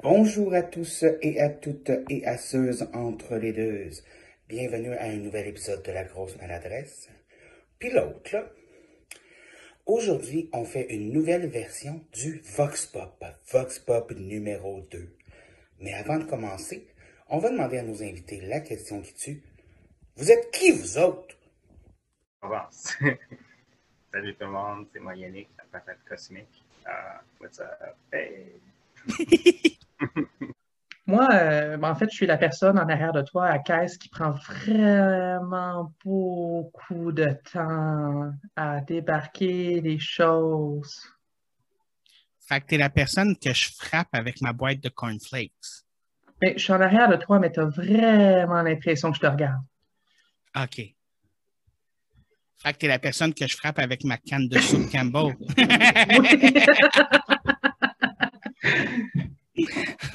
Bonjour à tous et à toutes et à ceux entre les deux. Bienvenue à un nouvel épisode de La Grosse Maladresse. Puis l'autre, là. Aujourd'hui, on fait une nouvelle version du Vox Pop, Vox Pop numéro 2. Mais avant de commencer, on va demander à nos invités la question qui tue. Vous êtes qui, vous autres? On avance. Salut tout le monde, c'est moi Yannick, la patate cosmique. Uh, what's up? Hey! Moi, euh, ben, en fait, je suis la personne en arrière de toi à caisse qui prend vraiment beaucoup de temps à débarquer les choses. Fait que t'es la personne que je frappe avec ma boîte de cornflakes. Ben, je suis en arrière de toi, mais tu as vraiment l'impression que je te regarde. OK. Fait que t'es la personne que je frappe avec ma canne de soupe Campbell.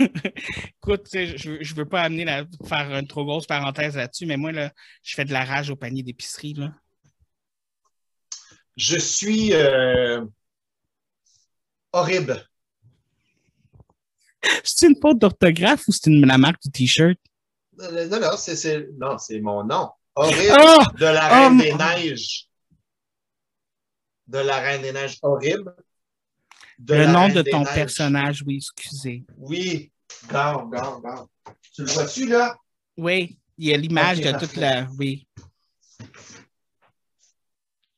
Écoute, je ne veux pas amener la, faire une trop grosse parenthèse là-dessus, mais moi, là, je fais de la rage au panier d'épicerie. Là. Je suis euh, horrible. C'est une faute d'orthographe ou c'est la marque du T-shirt? Non, non, c'est, non, c'est mon nom. Horrible oh! de la Reine oh! des Neiges. De la Reine des Neiges horrible. Le nom de ton personnage, oui, excusez. Oui, garde, garde, garde. Tu le vois-tu, là? Oui, il y a l'image de toute la. Oui.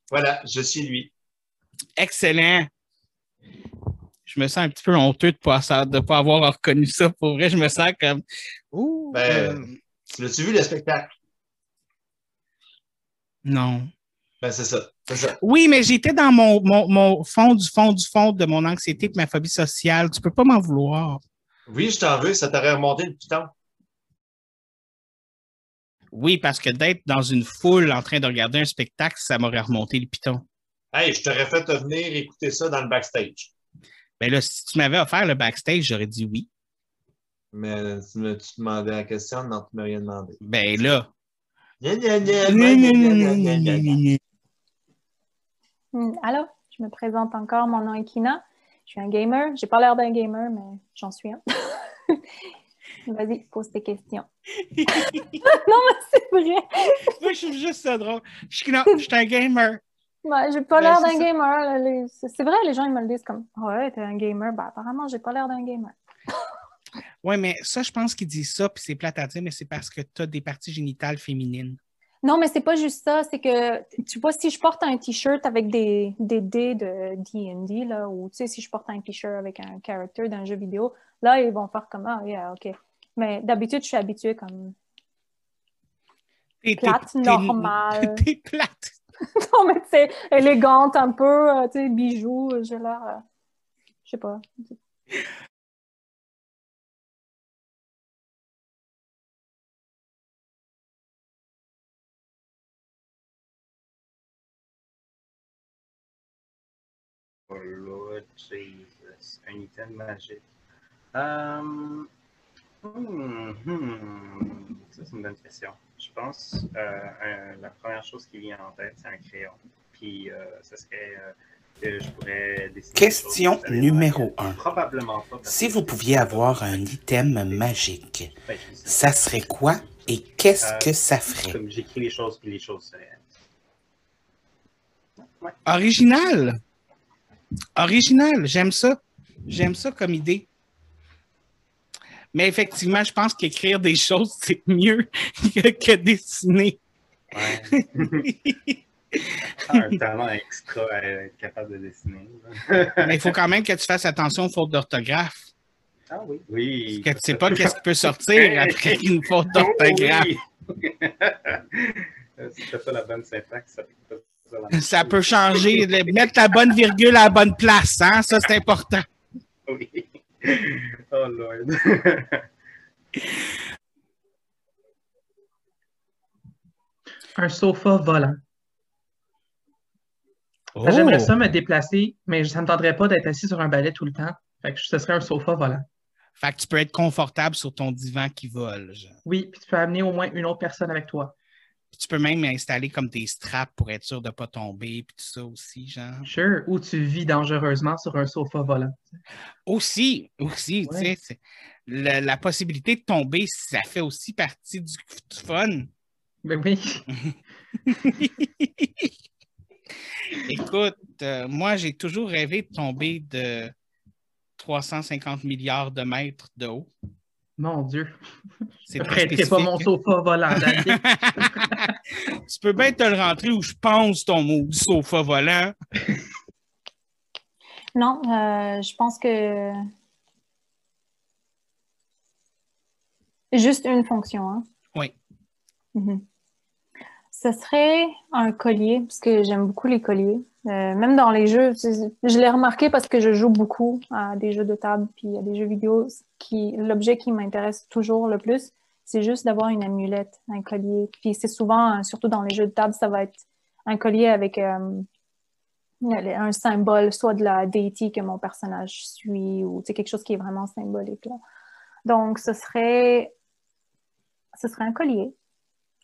Voilà, je suis lui. Excellent. Je me sens un petit peu honteux de ne pas, avoir reconnu ça. Pour vrai, je me sens comme. Ouh, ben, euh... L'as-tu vu le spectacle? Non. Ben, c'est ça, ça. Oui, mais j'étais dans mon, mon, mon, fond du fond du fond de mon anxiété et ma phobie sociale. Tu peux pas m'en vouloir. Oui, je t'en veux, ça t'aurait remonté le piton. Oui, parce que d'être dans une foule en train de regarder un spectacle, ça m'aurait remonté le piton. Hey, je t'aurais fait venir écouter ça dans le backstage. Ben là, si tu m'avais offert le backstage, j'aurais dit oui. Mais tu me tu demandais la question, non, tu m'as rien demandé. Ben là. Alors, je me présente encore, mon nom est Kina. Je suis un gamer. J'ai pas l'air d'un gamer, mais j'en suis un. Vas-y, pose tes questions. non, mais c'est vrai. Moi, je suis juste ça drôle. Je suis, un gamer. Ouais, j'ai pas l'air d'un gamer. C'est vrai, les gens ils me le disent comme Ouais, t'es un gamer. Ben, apparemment, j'ai pas l'air d'un gamer. oui, mais ça, je pense qu'ils disent ça, puis c'est plate à dire, mais c'est parce que tu as des parties génitales féminines. Non, mais c'est pas juste ça. C'est que, tu vois, si je porte un T-shirt avec des, des dés de D&D, là, ou tu sais, si je porte un T-shirt avec un character d'un jeu vidéo, là, ils vont faire comme, ah, yeah, OK. Mais d'habitude, je suis habituée comme plate, normale. T'es plate. non, mais tu sais, élégante un peu, euh, tu sais, bijoux, j'ai l'air, euh, je sais pas. Oh Lord Jesus, un item magique. Um, hmm, hmm, Ça, c'est une bonne question. Je pense euh, la première chose qui vient en tête, c'est un crayon. Puis, euh, ça serait euh, que je pourrais dessiner. Question numéro 1. Probablement pas. Si vous pouviez avoir un item magique, ben, ça serait quoi et qu'est-ce Euh, que ça ferait? Comme j'écris les choses, puis les choses seraient. Original? Original, j'aime ça. J'aime ça comme idée. Mais effectivement, je pense qu'écrire des choses, c'est mieux que, que dessiner. Ouais. un talent extra à être capable de dessiner. Mais il faut quand même que tu fasses attention aux fautes d'orthographe. Ah oui. Oui. Parce que tu sais pas qu'est-ce qui peut sortir après une faute d'orthographe. Oh oui. si tu fais pas la bonne syntaxe, ça peut pas ça peut changer. Mettre la bonne virgule à la bonne place, hein? Ça, c'est important. Oui. Oh Lord. Un sofa volant. Oh. J'aimerais ça me déplacer, mais ça ne me tenterait pas d'être assis sur un balai tout le temps. Fait que ce serait un sofa volant. Fait que tu peux être confortable sur ton divan qui vole. genre. Oui, puis tu peux amener au moins une autre personne avec toi. Tu peux même installer comme des straps pour être sûr de ne pas tomber, puis tout ça aussi, genre. Sure. Ou tu vis dangereusement sur un sofa volant. Aussi, aussi, tu sais, la, la, possibilité de tomber, ça fait aussi partie du, du fun. Ben oui. Écoute, euh, moi, j'ai toujours rêvé de tomber de 350 milliards de mètres de haut. Mon Dieu. C'est pas mon sofa volant. tu peux bien te le rentrer où je pense ton mot du sofa volant. Non, euh, je pense que juste une fonction. Hein? Oui. Mm-hmm. Ce serait un collier, parce que j'aime beaucoup les colliers. Euh, même dans les jeux, je l'ai remarqué parce que je joue beaucoup à des jeux de table puis à des jeux vidéo. L'objet qui m'intéresse toujours le plus, c'est juste d'avoir une amulette, un collier. Puis c'est souvent, surtout dans les jeux de table, ça va être un collier avec euh, un symbole, soit de la deity que mon personnage suit, ou quelque chose qui est vraiment symbolique. Donc, ce serait, ce serait un collier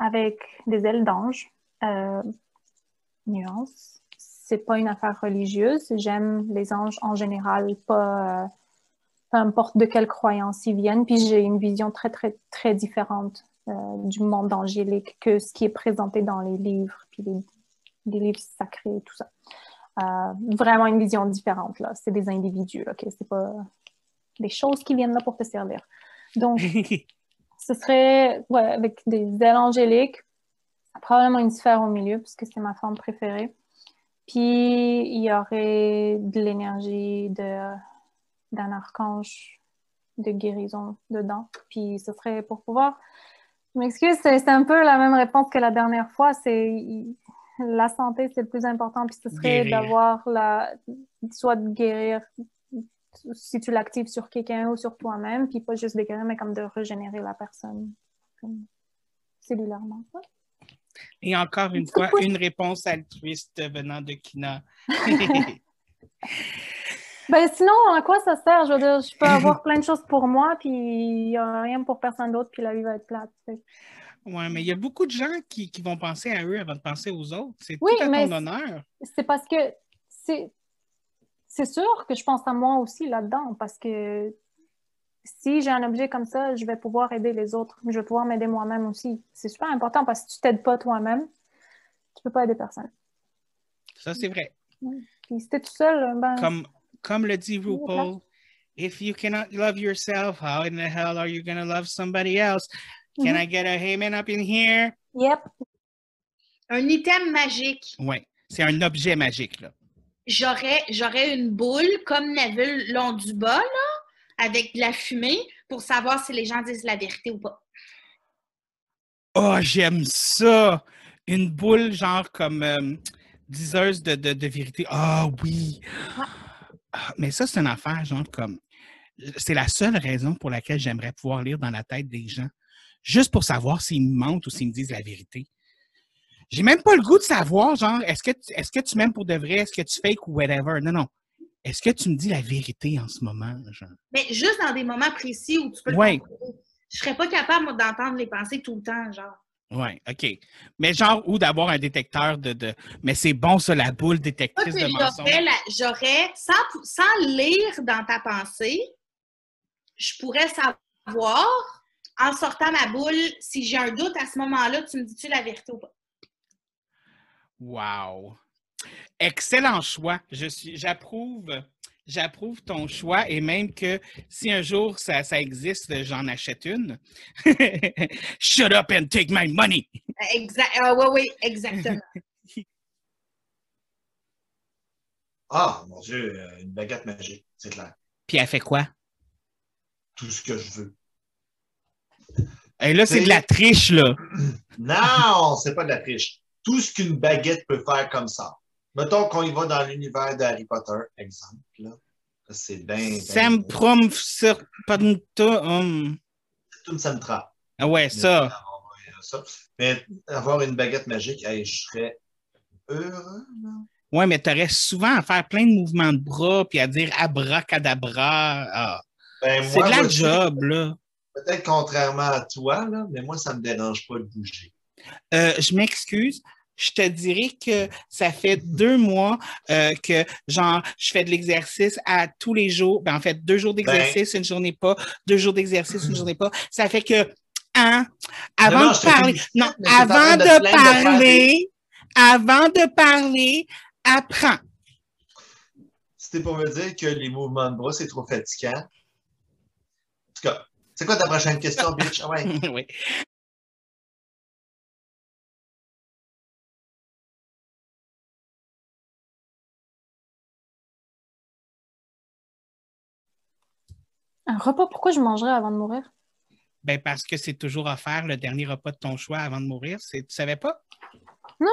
avec des ailes d'ange. Euh, nuance. C'est pas une affaire religieuse. J'aime les anges en général, euh, peu importe de quelle croyance ils viennent. Puis j'ai une vision très, très, très différente euh, du monde angélique que ce qui est présenté dans les livres, puis les, livres sacrés et tout ça. Euh, vraiment une vision différente, là. C'est des individus, OK? C'est pas des choses qui viennent là pour te servir. Donc, ce serait ouais, avec des ailes angéliques, probablement une sphère au milieu, puisque c'est ma forme préférée. Puis il y aurait de l'énergie de, d'un archange de guérison dedans. Puis ce serait pour pouvoir. Je m'excuse, c'est, un peu la même réponse que la dernière fois. C'est la santé, c'est le plus important. Puis ce serait d'avoir la. soit de guérir si tu l'actives sur quelqu'un ou sur toi-même, puis pas juste de guérir, mais comme de régénérer la personne cellulairement. Et encore une fois, une réponse altruiste venant de Kina. ben sinon, à quoi ça sert? Je veux dire, je peux avoir plein de choses pour moi, puis il n'y a rien pour personne d'autre, puis la vie va être plate. Oui, mais il y a beaucoup de gens qui, qui, vont penser à eux avant de penser aux autres. C'est tout à ton honneur. C'est parce que c'est c'est sûr que je pense à moi aussi là-dedans parce que si j'ai un objet comme ça, je vais pouvoir aider les autres. Je vais pouvoir m'aider moi-même aussi. C'est super important parce que si tu t'aides pas toi-même, tu peux pas aider personne. Ça, c'est vrai. Puis si t'es tout seul, ben... Comme, comme le dit RuPaul, if you cannot love yourself, how in the hell are you going to love somebody else? Can mm-hmm. I get a amen up in here? Yep. Un item magique. Oui, c'est un objet magique, là j'aurais, j'aurais une boule comme Neville long du bas, là, avec de la fumée, pour savoir si les gens disent la vérité ou pas. Oh, j'aime ça! Une boule, genre comme euh, diseuse de, de, vérité. Ah oui! Ah, mais ça, c'est une affaire, genre comme. C'est la seule raison pour laquelle j'aimerais pouvoir lire dans la tête des gens. Juste pour savoir s'ils me mentent ou s'ils me disent la vérité. J'ai même pas le goût de savoir, genre, est-ce que, tu, est-ce que tu m'aimes pour de vrai, est-ce que tu fake ou whatever? Non, non. Est-ce que tu me dis la vérité en ce moment, genre? Mais juste dans des moments précis où tu peux ouais. Je serais pas capable, d'entendre les pensées tout le temps, genre. Oui, OK. Mais genre, ou d'avoir un détecteur de, de... Mais c'est bon, ça, la boule détectrice de mensonges. J'aurais, sans, sans lire dans ta pensée, je pourrais savoir, en sortant ma boule, si j'ai un doute à ce moment-là, tu me dis-tu la vérité ou pas? Wow! Excellent choix. Je suis, j'approuve, j'approuve ton choix et même que si un jour ça, ça existe, j'en achète une. Shut up and take my money! Exact. Ah, oui, oui, exactement. ah, mon Dieu, euh, une baguette magique, c'est clair. Puis elle fait quoi? Tout ce que je veux. Et là, c'est de la triche, là. Non, c'est pas de la triche tout ce qu'une baguette peut faire comme ça. Mettons qu'on y va dans l'univers d'Harry Potter, exemple. C'est bien. Sam prom. Um... Une centra. Ah ouais, ça. Mais avoir une baguette magique, je serais heureux. Ouais, mais tu aurais souvent à faire plein de mouvements de bras puis à dire abracadabra. Ah. Ben, c'est de la job, là. Peut-être contrairement à toi, là, mais moi, ça ne me dérange pas de bouger. Euh, je m'excuse. Je te dirais que ça fait deux mois euh, que, genre, je fais de l'exercice à tous les jours. Ben, en fait, deux jours d'exercice, une journée pas. Deux jours d'exercice, une journée pas. Ça fait que, hein, avant non, de parler, non, avant de parler, avant de parler, apprends. C'était pour me dire que les mouvements de bras, c'est trop fatigant. En tout cas, c'est quoi ta prochaine question, bitch? Ah ouais. oui. Un repas, pourquoi je mangerais avant de mourir? Ben, parce que c'est toujours offert le dernier repas de ton choix avant de mourir. C'est- Tu savais pas? Non.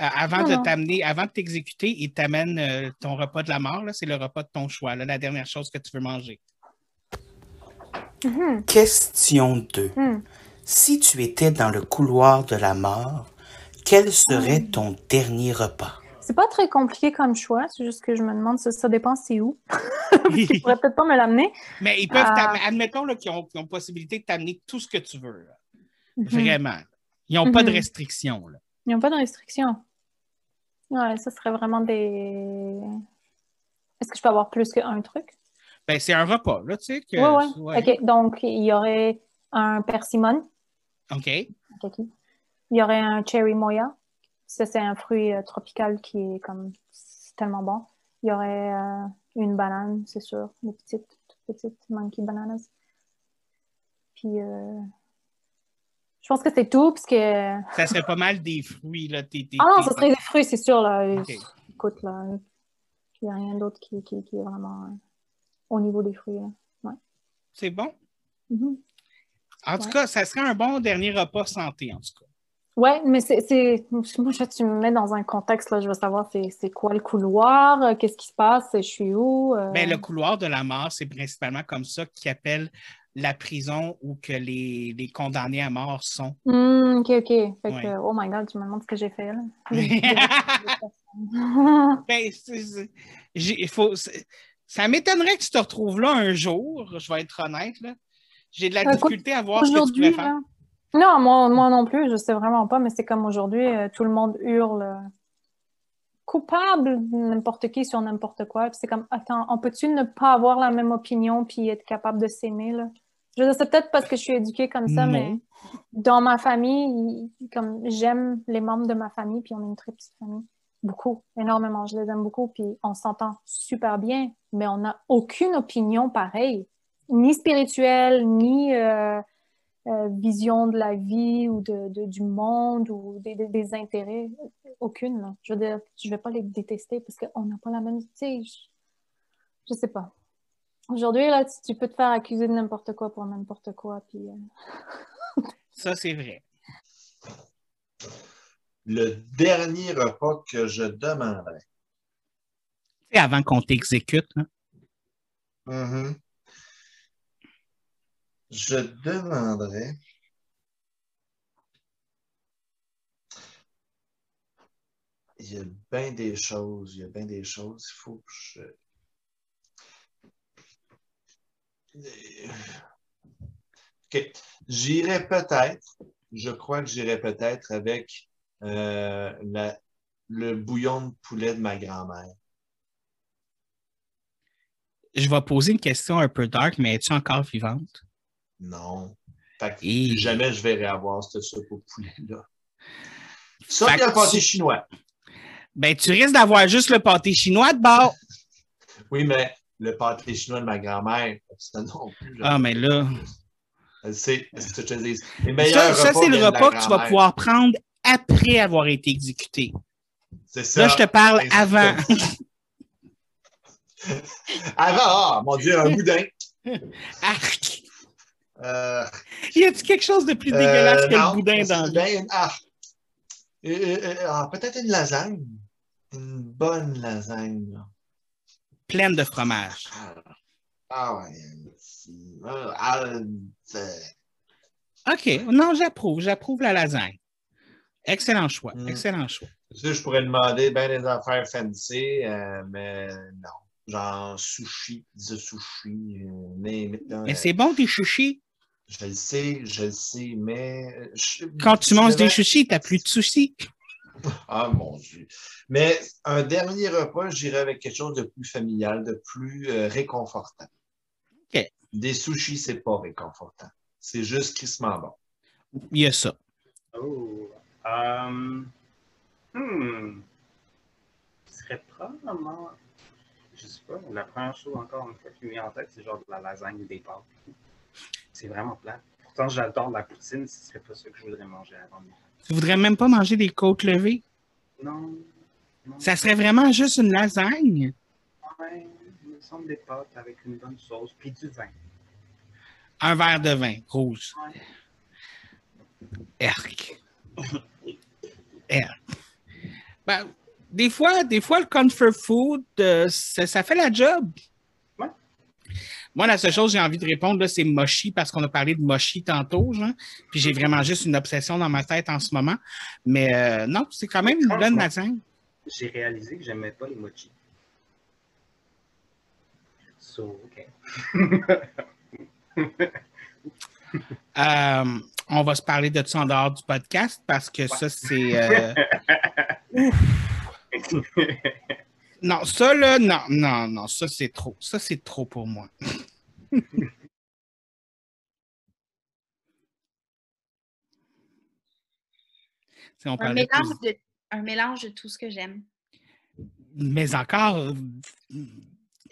Euh, avant Non, de non. t'amener, avant de t'exécuter, il t'amène euh, ton repas de la mort. là, C'est le repas de ton choix, là, la dernière chose que tu veux manger. Mhm. Question 2. Hmm. Si tu étais dans le couloir de la mort, quel serait ton dernier repas? C'est pas très compliqué comme choix, c'est juste que je me demande, ça, ça dépend c'est où. Je pourrais peut-être pas me l'amener. Mais ils peuvent, t'am- admettons là, qu'ils ont, qu'ils ont possibilité de t'amener tout ce que tu veux. là. Mhm. Vraiment. Ils n'ont pas de Mhm. restrictions. là. Ils n'ont pas de restrictions. Ouais, ça serait vraiment des. Est-ce que je peux avoir plus qu'un truc? Ben, c'est un repas, là, tu sais. Que, Oui, oui. ouais. OK, donc il y aurait un persimmon. OK. Ok. Il y aurait un cherry moya. Ça, c'est un fruit euh, tropical qui est comme c'est tellement bon. Il y aurait euh, une banane, c'est sûr, des petites, toutes petites monkey bananas. Puis, euh, je pense que c'est tout, parce que. Ça serait pas mal des fruits. Là, tes- Ah non, ça serait des fruits, c'est sûr, là. Écoute, là, il n'y a rien d'autre qui, qui, qui est vraiment euh, au niveau des fruits. là. C'est bon? Mhm. En tout cas, ça serait un bon dernier repas santé, en tout cas. Ouais, mais c'est. Moi, je- tu me mets dans un contexte, là, je veux savoir c'est, quoi le couloir, euh, qu'est-ce qui se passe, je suis où. euh, Ben, le couloir de la mort, c'est principalement comme ça qu'ils appellent la prison où que les, les condamnés à mort sont. Hmm, ok, ok. Fait Ouais. que, oh my god, tu me demandes ce que j'ai fait, là. Ben, faut, ça m'étonnerait que tu te retrouves là un jour, je vais être honnête. là. J'ai de la Écoute, difficulté à voir ce que tu pourrais faire. là? Non, moi, moi non plus, je sais vraiment pas, mais c'est comme aujourd'hui, euh, tout le monde hurle euh, coupable, n'importe qui sur n'importe quoi. C'est comme, attends, on peut-tu ne pas avoir la même opinion puis être capable de s'aimer, là? Je c'est peut-être parce que je suis éduquée comme ça, Non. mais dans ma famille, il- comme j'aime les membres de ma famille, puis on est une très petite famille. Beaucoup, énormément. Je les aime beaucoup, puis on s'entend super bien, mais on n'a aucune opinion pareille, ni spirituelle, ni euh, euh, vision de la vie ou de, de- du monde ou des, des- des intérêts. Aucune. là. Je veux dire, je vais pas les détester parce qu'on n'a pas la même. Tu sais, je, je sais pas. Aujourd'hui, là, tu, tu peux te faire accuser de n'importe quoi pour n'importe quoi, puis. euh, Ça, c'est vrai. Le dernier repas que je demanderais. Tu sais, avant qu'on t'exécute, là. Mhm. Je demanderais. Il y a bien des choses, il y a bien des choses. Il faut que je. OK. J'irai peut-être, je crois que j'irai peut-être avec euh, le bouillon de poulet de ma grand-mère. Je vais poser une question un peu dark, mais es-tu encore vivante? Non. Fait que Et- jamais je vais réavoir cette soupe au poulet-là. Ça, un que pâté tu- chinois. Ben, tu risques d'avoir juste le pâté chinois de bord. Oui, mais le pâté chinois de ma grand-mère, ça non plus. Ah, mais là. C'est ce que je te dis. Ça, ça, c'est le repas que tu vas pouvoir prendre après avoir été exécuté. C'est ça. Là, je te parle C'est- avant. Avant, ah, mon Dieu, un boudin. Arc! Euh, Y a-tu quelque chose de plus dégueulasse euh, que non, le boudin c'est dans le ah. Euh, euh, euh, ah, Peut-être une lasagne. Une bonne lasagne. là. pleine de fromage? Ah, ah ouais. OK. Non, j'approuve. J'approuve la lasagne. Excellent choix. Mm. Excellent choix. Je pourrais demander bien des affaires fancy, euh, mais non. Genre sushi, pizza sushi, euh. Mais c'est bon, tes sushis? Je le sais, je le sais, mais. je- Quand tu manges des sushis, t'as plus de sushis. Ah mon Dieu. Mais un dernier repas, j'irais avec quelque chose de plus familial, de plus euh, réconfortant. OK. Des sushis, c'est pas réconfortant. C'est juste crissement bon. Il y a ça. Oh. Um, hmm. Ce serait probablement. Je sais pas, la première chose encore une fois qui me vient en tête, c'est genre de la lasagne ou des pâtes. C'est vraiment plat. Pourtant, j'adore la poutine, ce serait pas ça que je voudrais manger avant Tu voudrais même pas manger des côtes levées? Non. non. Ça serait vraiment juste une lasagne? Ouais, il me semble des pâtes avec une bonne sauce, puis du vin. Un verre de vin rouge. Ouais. Erk. Erk. Ben, des fois, des fois, le comfort food, euh, ça, ça fait la job. Moi, la seule chose que j'ai envie de répondre, c'est mochi, parce qu'on a parlé de mochi tantôt, genre. Puis j'ai vraiment juste une obsession dans ma tête en ce moment. Mais euh, non, c'est quand même une bonne lasagne. J'ai réalisé que j'aimais pas les mochis. So, ok. Euh, on va se parler de ça en dehors du podcast parce que ça, c'est. euh, Non, ça, là, non, non, non, ça, c'est trop. Ça, c'est trop pour moi. Si on Un plus- mélange, de, un mélange de tout ce que j'aime. Mais encore,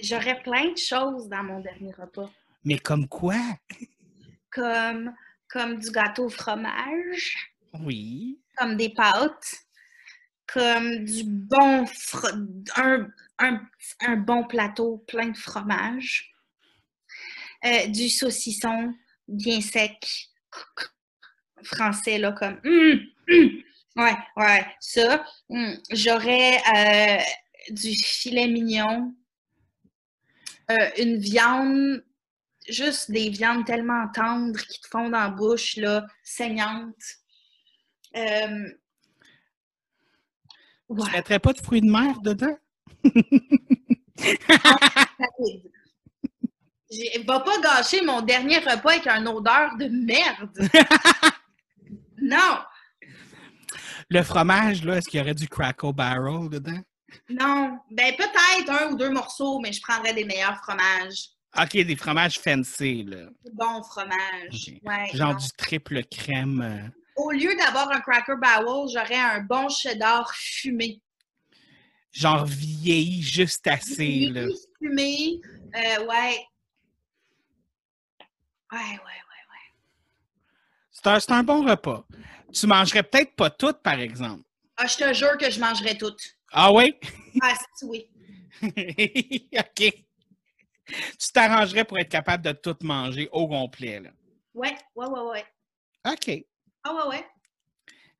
J'aurais plein de choses dans mon dernier repas. mais comme quoi? Comme, comme du gâteau au fromage, Oui. comme des pâtes, du bon un, bon plateau plein de fromage, euh, du saucisson bien sec, français, là, comme hum, hum. ouais, ouais, ça. Hum. J'aurais euh, du filet mignon, euh, une viande, juste des viandes tellement tendres qui te font dans la bouche, là, saignantes. Tu ouais, mettrais pas de fruits de mer dedans? rapide. J'ai- Va pas gâcher mon dernier repas avec une odeur de merde. non, Le fromage, là, est-ce qu'il y aurait du Crackle Barrel dedans? non. Ben peut-être un ou deux morceaux, mais je prendrais des meilleurs fromages. OK, des fromages fancy, là. Ok. Ouais, Genre non. du triple crème. Au lieu d'avoir un Cracker Barrel, j'aurais un bon cheddar fumé. genre vieilli juste assez, là. Fumé. Euh, ouais. Ouais, ouais, ouais. C'est un, c'est un bon repas. Tu mangerais peut-être pas tout, par exemple. Ah, je te jure que je mangerais toutes. Ah oui? Ah, oui. OK. Tu t'arrangerais pour être capable de tout manger au complet, là. Ouais, ouais, ouais, ouais. OK. Ah, ouais, ouais.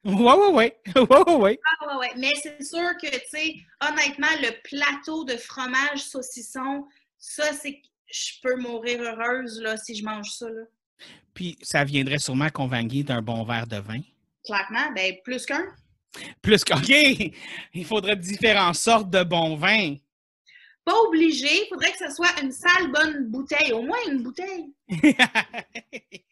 Ouais, ouais, ouais. Ouais, ouais, ouais. Ah, ouais, ouais. Mais c'est sûr que, tu sais, honnêtement, le plateau de fromage saucisson, ça, c'est. Je peux mourir heureuse, là, si je mange ça, là. Puis ça viendrait sûrement accompagné d'un bon verre de vin. Clairement, ben, plus qu'un. Plus que, OK, il faudrait différentes sortes de bons vins. Pas obligé, il faudrait que ce soit une sale bonne bouteille, au moins une bouteille.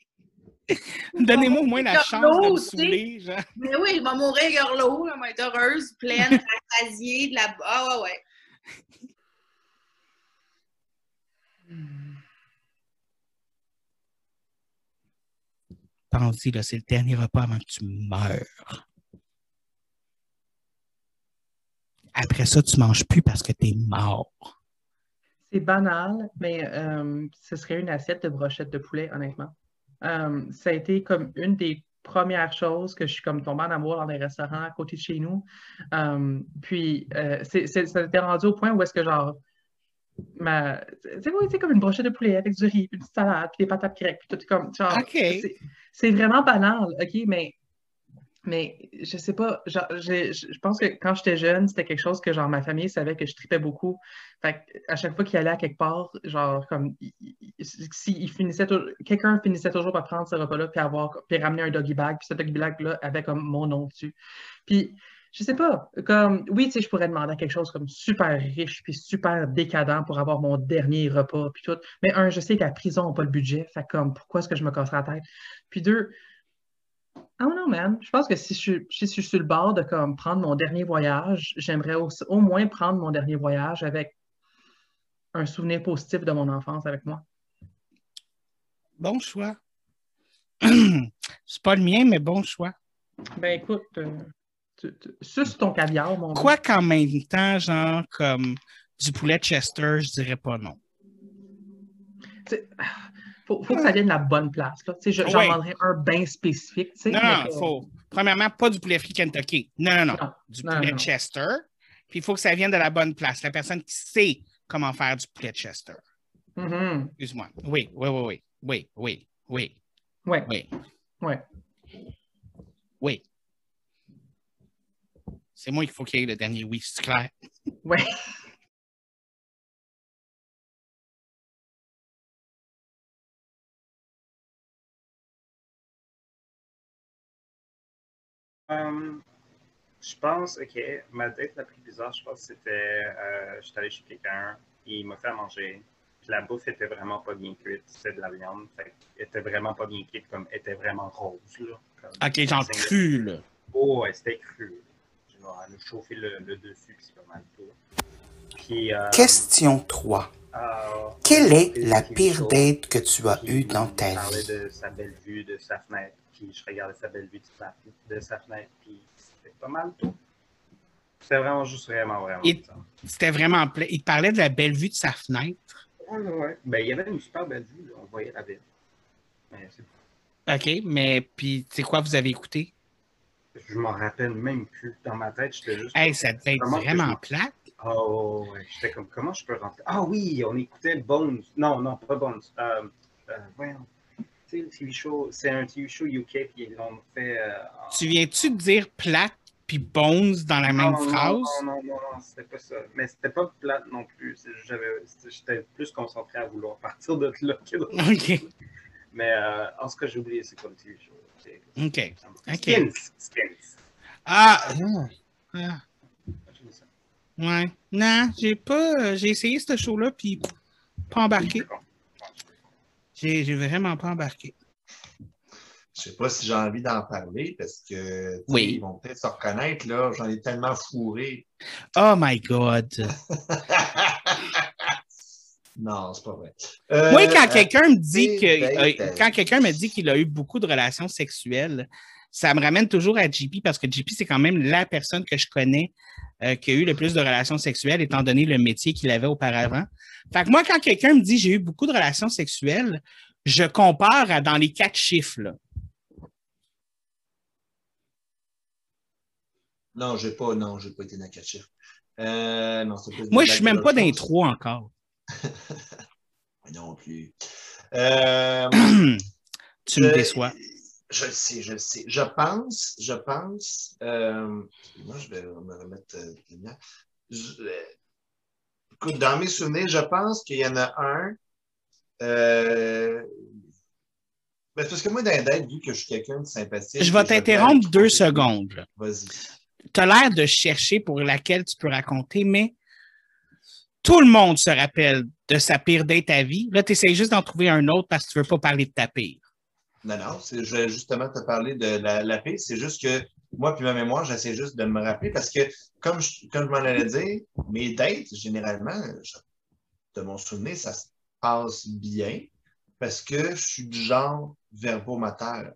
Donnez-moi au moins la chance de me tu saouler, genre. Mais oui, je vais mourir gorlot, je vais être heureuse, pleine, rassasiée, de la. Ah, ouais, ouais. Pense-y, là, c'est le dernier repas avant que tu meurs. Après ça, tu manges plus parce que t'es mort. C'est banal, mais euh, ce serait une assiette de brochettes de poulet, honnêtement. Euh, ça a été comme une des premières choses que je suis comme tombée en amour dans les restaurants à côté de chez nous. Euh, puis, euh, ça s'était rendu au point où est-ce que genre, ma, c'est comme une brochette de poulet avec du riz, puis une petite salade, puis des patates grecques, puis tout comme, genre, c'est vraiment banal, OK, mais, mais je sais pas, genre, je pense que quand j'étais jeune, c'était quelque chose que, genre, ma famille savait que je tripais beaucoup. Fait à chaque fois qu'il allait à quelque part, genre, comme, si il finissait, quelqu'un finissait toujours par prendre ce repas-là, puis avoir, puis ramener un doggy bag, puis ce doggy bag-là avait comme mon nom dessus. Puis, je sais pas, comme, oui, tu sais, je pourrais demander quelque chose comme super riche puis super décadent pour avoir mon dernier repas puis tout. Mais un, je sais que la prison n'a pas le budget, fait comme, pourquoi est-ce que je me casserai la tête? Puis deux, Don't know, man. Je pense que si je, suis- si je suis sur le bord de comme prendre mon dernier voyage, j'aimerais au, au moins prendre mon dernier voyage avec un souvenir positif de mon enfance avec moi. Bon choix. C'est pas le mien, mais bon choix. Ben écoute, euh, tu, tu- suce ton caviar, mon Quoi qu'en même temps, genre, comme du poulet Chester, je dirais pas non. Il faut, faut que ça vienne de la bonne place. Là. Je- J'en Ouais. demanderais un bain spécifique. Non, non, que- faut. Premièrement, pas du poulet frit Kentucky. Non, non, non. Non, Du non, poulet. Chester. Puis il faut que ça vienne de la bonne place. La personne qui sait comment faire du poulet Chester. Mhm. Excuse-moi. Oui, oui, oui, oui. Oui, oui, oui, oui, ouais. oui. C'est moi qu'il faut qu'il y ait le dernier oui, c'est clair. Ouais. Euh, je pense, OK, ma date la plus bizarre, je pense que c'était, euh, j'étais allé chez quelqu'un, il m'a fait à manger. Puis la bouffe était vraiment pas bien cuite, c'était de la viande, fait était vraiment pas bien cuite, comme elle était vraiment rose, là. Comme- OK, genre c'est- cru, là. Oh, ouais, c'était cru. Elle a chauffé le, le dessus, puis c'est pas mal tout. Puis, euh, Question 3. euh, Quelle est la pire date que tu as eue dans il ta parlait vie? de sa belle vue de sa fenêtre, puis je regardais sa belle vue de sa, de sa fenêtre, puis c'était pas mal tout. C'était vraiment juste vraiment, vraiment. C'était vraiment pla- Il te parlait de la belle vue de sa fenêtre? Ouais, ouais, ouais. Ben, il y avait une super belle vue, là. on voyait la ville. Mais c'est- OK, mais puis c'est quoi vous avez écouté? je m'en rappelle même plus. Dans ma tête, j'étais juste. Hey, ça devait être vraiment plate. Oh, ouais. J'étais comme, comment je peux rentrer? Ah oui, on écoutait Bones. Non, non, pas Bones. Euh, euh, voyons. Tu sais, le TV show, c'est un TV show UK, puis ils l'ont fait. euh, en- Tu viens-tu de dire plate puis bones dans la même non, phrase? Non, non, non, non, c'était pas ça. Mais c'était pas plate non plus. C'est juste, j'avais- c'était- J'étais plus concentré à vouloir partir de là que OK. Mais euh, en ce que j'ai oublié, c'est quoi le TV show? OK. Skins. Skins. Ah! ah, J'ai mis ça. Ouais. Non, j'ai pas. J'ai essayé ce show-là, puis pas embarqué. J'ai vraiment pas embarqué. Je sais pas si j'ai envie d'en parler parce que Oui. ils vont peut-être se reconnaître, là. J'en ai tellement fourré. Oh my God. non, c'est pas vrai. Euh, Moi, quand euh, quelqu'un me dit que. euh, date. quand quelqu'un me dit qu'il a eu beaucoup de relations sexuelles, ça me ramène toujours à JP parce que JP, c'est quand même la personne que je connais euh, qui a eu le plus de relations sexuelles, étant donné le métier qu'il avait auparavant. Fait que moi, quand quelqu'un me dit j'ai eu beaucoup de relations sexuelles, je compare à dans les quatre chiffres. Là. Non, j'ai pas, non, j'ai pas été dans quatre chiffres. Euh, non, Moi, je blagues suis même pas dans les trois encore. Non plus. Euh, tu me déçois. Je le sais, je le sais. Je pense, je pense. euh, moi, je vais me remettre euh. Je- euh, écoute, dans mes souvenirs, je pense qu'il y en a un. Ben, parce que moi, dates, vu que je suis quelqu'un de sympathique. Je vais t'interrompre deux secondes. Vas-y. tu as l'air de chercher pour laquelle tu peux raconter, mais tout le monde se rappelle de sa pire date à vie. Là, tu essaies juste d'en trouver un autre parce que tu veux pas parler de ta pire. Non, non, je vais justement te parler de la, paix. C'est juste que moi, puis ma mémoire, j'essaie juste de me rappeler parce que, comme je, comme je m'en allais dire, mes dates, généralement, de mon souvenir, ça se passe bien parce que je suis du genre verbomoteur.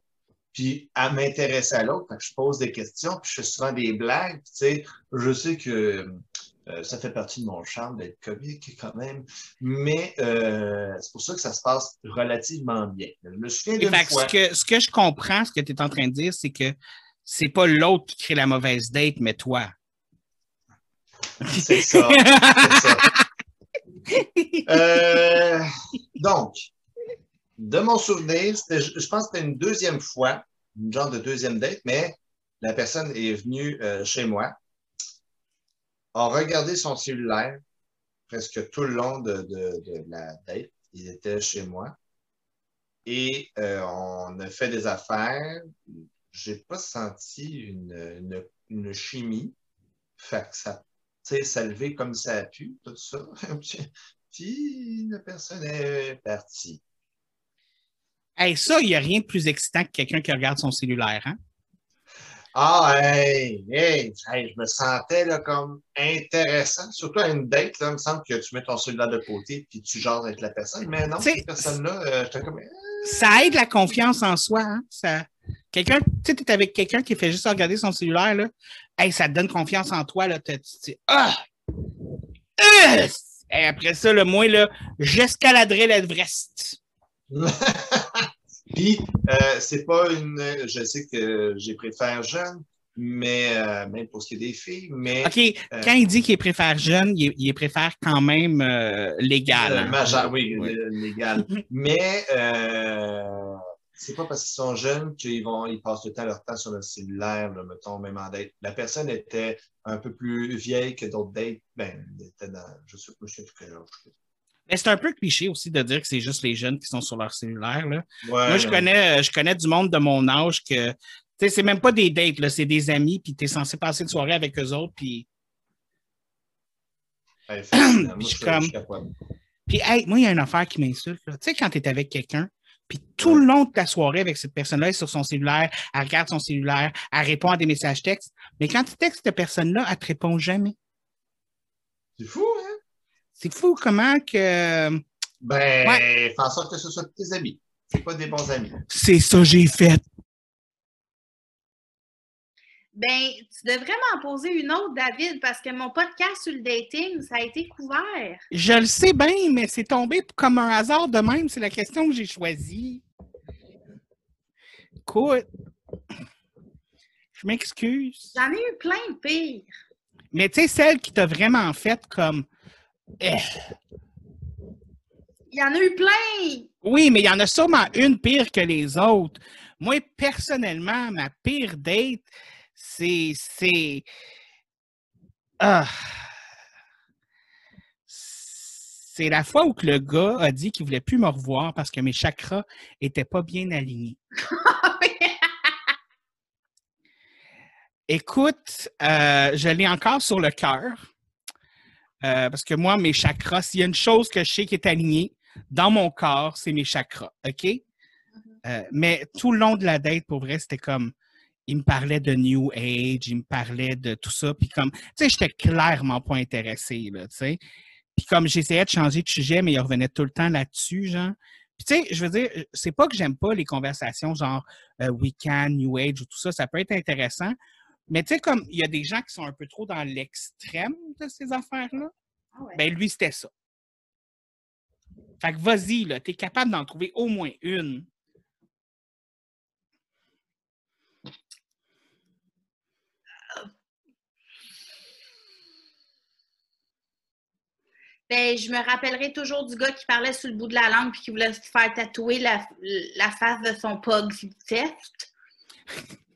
Puis, à m'intéresser à l'autre, je pose des questions, puis je fais souvent des blagues. Tu sais, je sais que euh, ça fait partie de mon charme d'être comique quand même, mais euh, c'est pour ça que ça se passe relativement bien. Je me souviens d'une fois. ce, que, ce que je comprends, ce que tu es en train de dire, c'est que c'est pas l'autre qui crée la mauvaise date, mais toi. C'est ça. ça. Euh, donc, de mon souvenir, je pense que c'était une deuxième fois, une genre de deuxième date, mais la personne est venue chez moi, a regardé son cellulaire presque tout le long de, la date. Il était chez moi. Et euh, on a fait des affaires. j'ai pas senti une, une, chimie. Fait que ça, ça levé comme ça a pu, tout ça. Puis la personne est partie. Hey, ça, il n'y a rien de plus excitant que quelqu'un qui regarde son cellulaire, hein? Ah, hey, hey, hey, je me sentais là, comme intéressant. Surtout à une date, là, il me semble que tu mets ton cellulaire de côté puis tu jases avec la personne. Mais non, T'sais, cette personne-là, euh, j'étais comme. Ça aide la confiance en soi, hein? Ça... Quelqu'un, tu sais, avec quelqu'un qui fait juste regarder son cellulaire, là. Hey, ça te donne confiance en toi, là. Tu dis, ah! Euh! Et après ça, le moi, là, j'escaladerai l'Everest. Puis, euh, c'est pas une. Je sais que j'ai préfère jeune, mais euh, même pour ce qui est des filles, mais. OK, quand il dit qu'il préfère jeune, il, il préfère quand même euh, légal. Euh, hein? majeur, oui, Oui. euh, légal. mais euh, c'est pas parce qu'ils sont jeunes qu'ils vont, ils passent tout le temps leur temps sur le cellulaire, là, mettons, même en date. La personne était un peu plus vieille que d'autres dates. Ben, elle était dans. Je sais pas, je sais plus quel âge. Mais c'est un peu cliché aussi de dire que c'est juste les jeunes qui sont sur leur cellulaire. Là. Ouais, Moi, je connais, je connais du monde de mon âge que, tu sais, c'est même pas des dates, c'est des amis, puis tu es censé passer une soirée avec eux autres, puis, Je suis comme- puis hey, moi, il y a une affaire qui m'insulte. Tu sais, quand tu es avec quelqu'un, puis tout le long de ta soirée avec cette personne-là, elle est sur son cellulaire, elle regarde son cellulaire, elle répond à des messages textes, mais quand tu textes cette personne-là, elle te répond jamais. C'est fou, hein? C'est fou comment que. Ben, Ouais. fais en sorte que ce soit tes amis. C'est pas des bons amis. C'est ça que j'ai fait. Ben, tu devrais m'en poser une autre, David, parce que mon podcast sur le dating, ça a été couvert. Je le sais bien, mais c'est tombé comme un hasard de même. C'est la question que j'ai choisie. Écoute, je m'excuse. J'en ai eu plein de pires. Mais tu sais, celle qui t'a vraiment fait comme. Eh. Il y en a eu plein. Oui, mais il y en a sûrement une pire que les autres. Moi, personnellement, ma pire date, c'est. c'est... Ah. C'est la fois où que le gars a dit qu'il voulait plus me revoir parce que mes chakras étaient pas bien alignés. Écoute, euh, je l'ai encore sur le cœur. Euh, parce que moi, mes chakras, s'il y a une chose que je sais qui est alignée dans mon corps, c'est mes chakras. OK? Euh, mais tout le long de la date, pour vrai, c'était comme. Il me parlait de New Age, il me parlait de tout ça. Puis comme, tu sais, j'étais clairement pas intéressé, là, tu sais. Puis comme j'essayais de changer de sujet, mais il revenait tout le temps là-dessus, genre. Puis tu sais, je veux dire, c'est pas que j'aime pas les conversations genre euh, Weekend, New Age ou tout ça, ça peut être intéressant. Mais tu sais, comme il y a des gens qui sont un peu trop dans l'extrême de ces affaires-là, Ah ouais. ben lui, c'était ça. Fait que vas-y, là, t'es capable d'en trouver au moins une. Ben, je me rappellerai toujours du gars qui parlait sur le bout de la langue puis qui voulait se faire tatouer la, la face de son pug theft.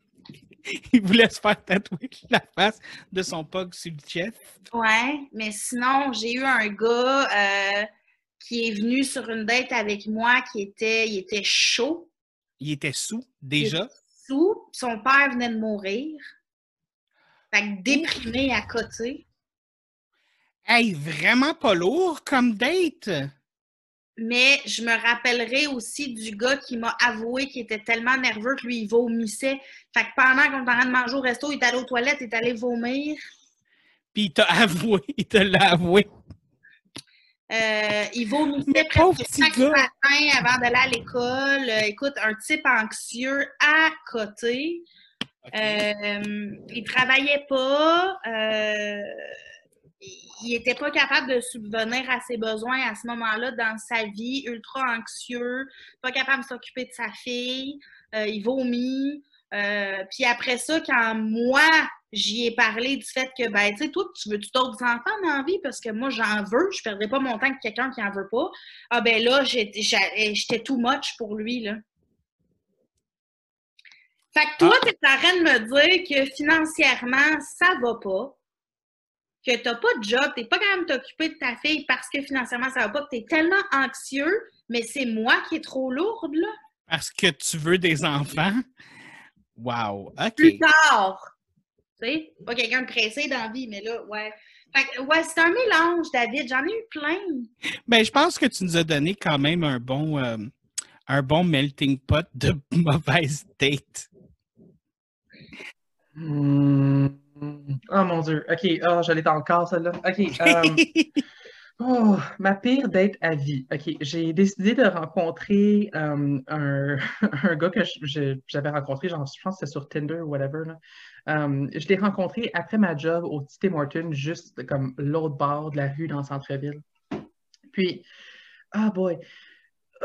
Il voulait se faire tatouer la face de son pug sur le chest. Ouais, mais sinon, j'ai eu un gars euh, qui est venu sur une date avec moi qui était, il était chaud, Il était sous, déjà? sous, son père venait de mourir. Fait que déprimé à côté. Hey, vraiment pas lourd comme date. Mais je me rappellerai aussi du gars qui m'a avoué qu'il était tellement nerveux que lui, il vomissait. Fait que pendant qu'on était en train de manger au resto, il est allé aux toilettes, il est allé vomir. Puis il t'a avoué, il te l'a avoué. Euh, il vomissait presque chaque matin avant d'aller à l'école. Euh, écoute, un type anxieux à côté. Euh, il travaillait pas. Il n'était pas capable de subvenir à ses besoins à ce moment-là dans sa vie, ultra anxieux, pas capable de s'occuper de sa fille, euh, il vomit. Euh, puis après ça, quand moi, j'y ai parlé du fait que, ben, tu sais, toi, tu veux-tu d'autres enfants dans la vie? Parce que moi, j'en veux. Je perdrai pas mon temps avec quelqu'un qui en veut pas. Ah, ben là, j'étais too much pour lui, là. Fait que toi, tu es en train de me dire que financièrement, ça va pas. Que t'as pas de job, t'es pas capable de t'occuper de ta fille parce que financièrement, ça va pas, que t'es tellement anxieux, mais c'est moi qui est trop lourde, là. Parce que tu veux des enfants? Wow, plus OK. tard. Tu sais, pas quelqu'un de pressé dans la vie, mais là, ouais. Fait que, ouais, c'est un mélange, David. J'en ai eu plein. Ben, je pense que tu nous as donné quand même un bon, euh, un bon melting pot de mauvaises dates. Hmm. Oh mon Dieu. OK. Oh, je l'ai dans le corps, celle-là. OK. euh, oh, ma pire date à vie. OK. J'ai décidé de rencontrer euh, un, un gars que j'avais rencontré, genre, je pense que c'était sur Tinder ou whatever. là. Euh, je l'ai rencontré après ma job au Tim Horton, juste comme l'autre bord de la rue dans le centre-ville. Puis, ah boy.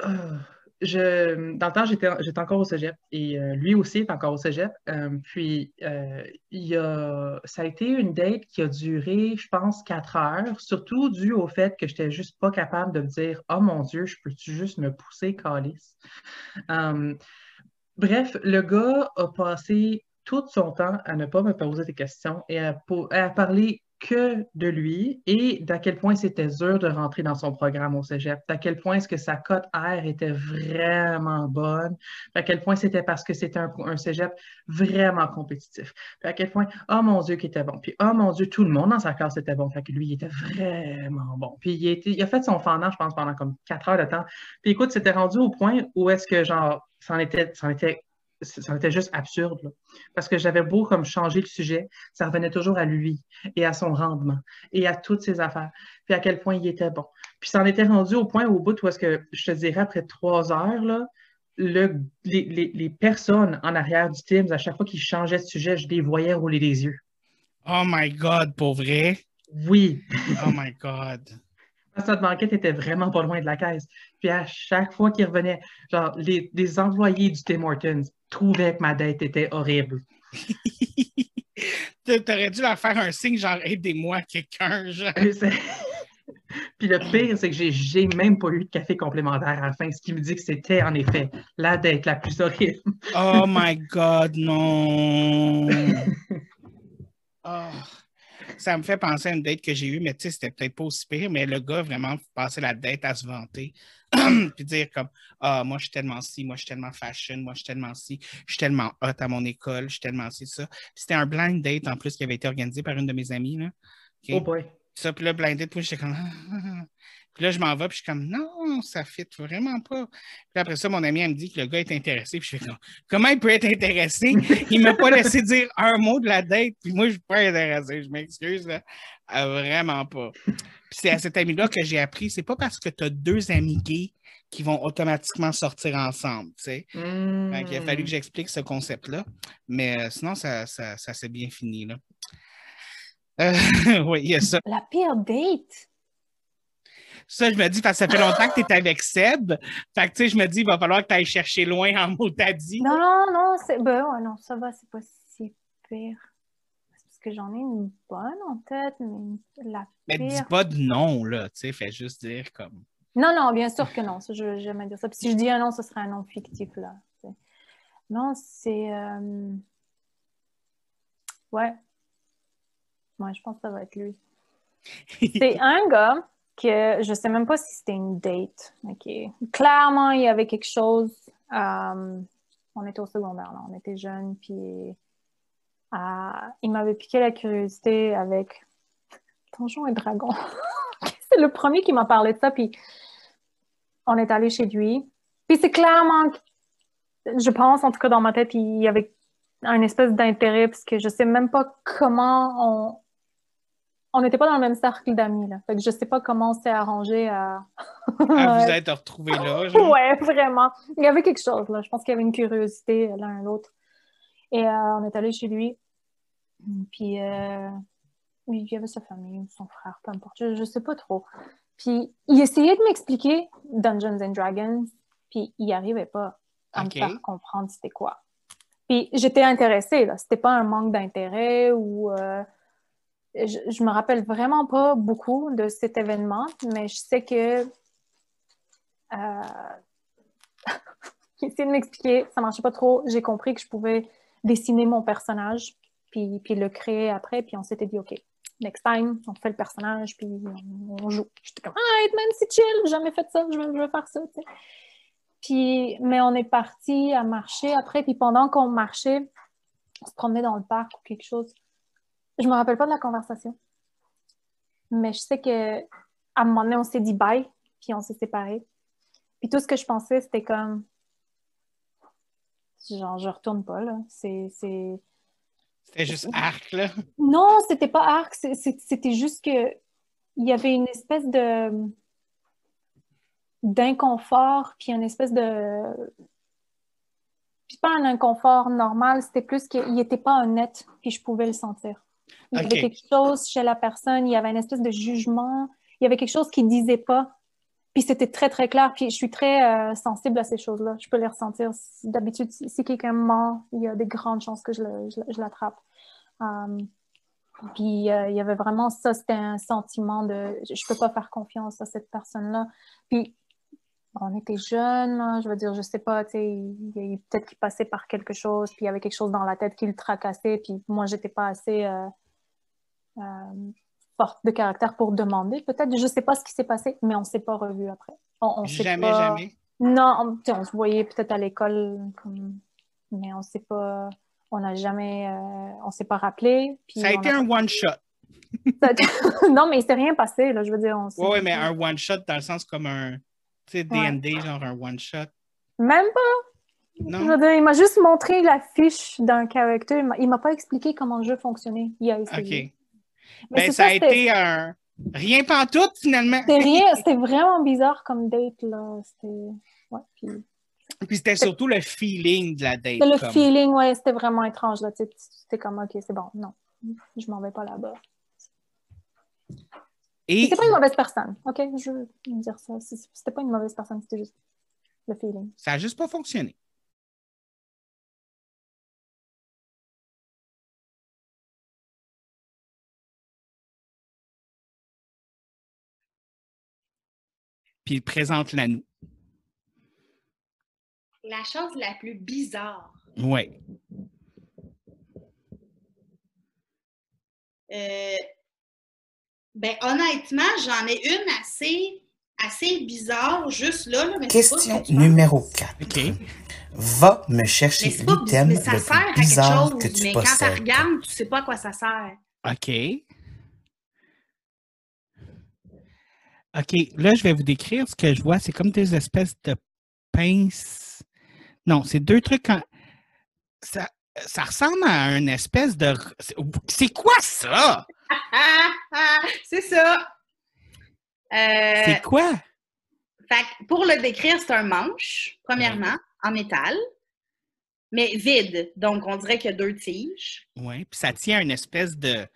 Euh, je, dans le temps, j'étais, encore au cégep et euh, lui aussi est encore au cégep. Euh, puis, euh, il a, ça a été une date qui a duré, je pense, quatre heures, surtout dû au fait que j'étais juste pas capable de me dire Oh mon Dieu, je peux-tu juste me pousser, calice? Euh, bref, le gars a passé tout son temps à ne pas me poser des questions et à parler que de lui et d'à quel point c'était dur de rentrer dans son programme au cégep, d'à quel point est-ce que sa cote R était vraiment bonne, à quel point c'était parce que c'était un, un cégep vraiment compétitif, à quel point, oh mon Dieu, qu'il était bon, puis oh mon Dieu, tout le monde dans sa classe était bon, fait que lui, il était vraiment bon, puis il, a fait son fendant, je pense, pendant comme quatre heures de temps, puis écoute, c'était rendu au point où est-ce que, genre, c'en était, c'en était ça était juste absurde, là. parce que j'avais beau comme changer le sujet, ça revenait toujours à lui et à son rendement et à toutes ses affaires, puis à quel point il était bon. Puis ça en était rendu au point au bout où est-ce que, je te dirais, après trois heures, là, le, les, les- les personnes en arrière du Teams, à chaque fois qu'ils changeaient de sujet, je les voyais rouler les yeux. Oh my God, pour vrai? Oui, Oh my God. Notre banquette était vraiment pas loin de la caisse. Puis à chaque fois qu'il revenait, genre, les, les employés du Tim Hortons trouvaient que ma dette était horrible. T'aurais dû leur faire un signe, genre, aidez-moi quelqu'un, genre. Puis le pire, c'est que j'ai- j'ai même pas eu de café complémentaire à la fin, ce qui me dit que c'était en effet la dette la plus horrible. Oh my God, non. Oh. Ça me fait penser à une date que j'ai eue, mais tu sais, c'était peut-être pas aussi pire, mais le gars vraiment passait la date à se vanter. Puis dire comme Ah, moi je suis tellement ci, moi je suis tellement fashion, moi je suis tellement ci, je suis tellement hot à mon école, je suis tellement ci, ça. C'était un blind date en plus qui avait été organisé par une de mes amies. Là. OK? Oh boy. Ça, puis là, blind date, puis j'étais comme. Puis là, je m'en vais, puis je suis comme, non, ça fit vraiment pas. Puis après ça, mon ami, elle me dit que le gars est intéressé, puis je fais comme, comment il peut être intéressé? Il m'a pas laissé dire un mot de la date, puis moi, je suis pas intéressé, je m'excuse, là. Ah, vraiment pas. Puis c'est à cet ami-là que j'ai appris, c'est pas parce que tu as deux amis gays qui vont automatiquement sortir ensemble, tu sais. Hmm. Qu'il a fallu que j'explique ce concept-là, mais euh, sinon, ça, ça, ça s'est bien fini, là. Euh, oui, il y a ça. La pire date? Ça, je me dis, parce que ça fait longtemps que tu es avec Seb. Fait que, tu sais, je me dis, il va falloir que tu ailles chercher loin en mot t'as dit. Non, non, non, c'est. Ben ouais, non, ça va, c'est pas si pire. C'est parce que j'en ai une bonne en tête, mais la Mais dis pire. pas de nom, là. Tu sais, fais juste dire comme. Non, non, bien sûr que non. Ça, je jamais dire ça. Puis si je dis un nom, ce serait un nom fictif, là. Non, c'est. euh, Ouais. Ouais, je pense que ça va être lui. C'est un gars que je sais même pas si c'était une date. Clairement, il y avait quelque chose. euh, on était au secondaire. On était jeunes, puis euh, il m'avait piqué la curiosité avec Donjons et Dragons. c'est le premier qui m'a parlé de ça, puis on est allé chez lui. Puis c'est clairement, je pense, en tout cas dans ma tête, il y avait un espèce d'intérêt, parce que je sais même pas comment on... N'était pas dans le même cercle d'amis, là. Fait que je sais pas comment on s'est arrangé à... Ah, vous êtes retrouvés là. genre. Ouais, vraiment. Il y avait quelque chose, là. Je pense qu'il y avait une curiosité l'un à l'autre. Et euh, on est allé chez lui. Puis, euh, oui, il y avait sa famille, ou son frère, peu importe. Je, je sais pas trop. Puis, il essayait de m'expliquer Dungeons and Dragons, puis il n'y arrivait pas à me faire comprendre c'était quoi. Puis, j'étais intéressée, là. C'était pas un manque d'intérêt ou... euh, je, je me rappelle vraiment pas beaucoup de cet événement, mais je sais que euh, il essayait de m'expliquer, ça marchait pas trop. J'ai compris que je pouvais dessiner mon personnage, puis, le créer après, puis on s'était dit, OK, next time, on fait le personnage, puis on, joue. J'étais comme, ah, Hitman, c'est chill, jamais fait ça, je veux, faire ça, tu sais. Puis, mais on est parti à marcher après, puis pendant qu'on marchait, on se promenait dans le parc ou quelque chose. Je me rappelle pas de la conversation. Mais je sais que à un moment donné, on s'est dit bye, puis on s'est séparés. Puis tout ce que je pensais, c'était comme. Genre, je retourne pas, là. C'est. C'était juste arc, là. Non, c'était pas arc, c'était juste que il y avait une espèce de d'inconfort, puis une espèce de puis pas un inconfort normal, c'était plus qu'il n'était pas honnête, puis je pouvais le sentir. Il y avait quelque chose chez la personne, il y avait une espèce de jugement, il y avait quelque chose qu'il disait pas, puis c'était très très clair, puis je suis très euh, sensible à ces choses-là, je peux les ressentir. D'habitude, si, quelqu'un ment, il y a des grandes chances que je l'attrape. Um, puis euh, il y avait vraiment ça, c'était un sentiment de je je peux pas faire confiance à cette personne-là. Puis on était jeunes, là, je veux dire, je sais pas, tu sais, peut-être qu'il passait par quelque chose, puis il y avait quelque chose dans la tête qui le tracassait, puis moi j'étais pas assez euh, euh, forte de caractère pour demander. Peut-être, je sais pas ce qui s'est passé, mais on s'est pas revu après. On, on Jamais, pas- jamais. non, on, se voyait peut-être à l'école, mais on s'est pas, on n'a jamais, euh, on s'est pas rappelé. Ça a été un one-shot. non, mais il s'est rien passé, là, je veux dire. On s'est- Ouais, ouais, mais un one-shot dans le sens comme un. Tu sais, Ouais. DND, genre un one-shot. Même pas, Non? dire, il m'a juste montré la fiche d'un caractère, il m'a- il m'a pas expliqué comment le jeu fonctionnait. Il a essayé. OK. Mais Ben, ça a été un. Rien pantoute, finalement. C'était rien, c'était vraiment bizarre comme date, là. C'était, ouais, puis Puis c'était surtout le feeling de la date. c'était le comme- feeling, ouais, c'était vraiment étrange, là. C'était comme, OK, c'est bon, non, je m'en vais pas là-bas. Et C'était pas une mauvaise personne, OK? Je veux dire ça. C'était pas une mauvaise personne, c'était juste le feeling. ça a juste pas fonctionné. Puis présente-la nous. La chose la plus bizarre. Ouais. Euh, ben, honnêtement, j'en ai une assez, assez bizarre, juste là. là, mais c'est pas ce Question numéro 4. OK. Va me chercher l'item le sert à plus quelque bizarre chose, que tu mais quand tu possèdes. regardes, tu sais pas à quoi ça sert. OK. OK. Là, je vais vous décrire ce que je vois. C'est comme des espèces de pinces. Non, c'est deux trucs. en- Ça, ça ressemble à une espèce de. c'est- quoi ça? C'est ça. Euh, C'est quoi? Fait que pour le décrire, c'est un manche, premièrement, en métal, mais vide. Donc, on dirait qu'il y a deux tiges. Oui. Puis ça tient à une espèce de.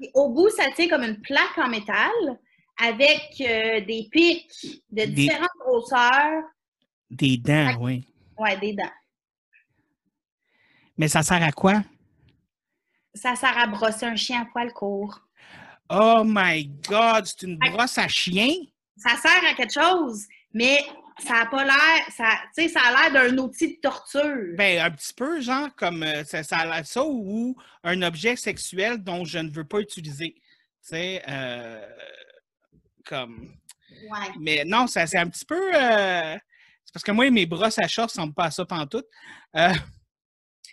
Et au bout, ça tient comme une plaque en métal avec euh, des pics de Des- différentes grosseurs. Des dents, oui. Ouais, des dents. Mais ça sert à quoi? Ça sert à brosser un chien à poil court. Oh my God! C'est une brosse à chien? Ça sert à quelque chose, mais ça n'a pas l'air. Ça, tu sais, ça a l'air d'un outil de torture. Ben, un petit peu, genre, comme euh, ça, ça a l'air ça ou un objet sexuel dont je ne veux pas utiliser. Tu sais, euh, comme. Ouais. Mais non, ça, c'est un petit peu. euh, c'est parce que moi, mes brosses à ne ressemblent pas à ça pantoute. Euh,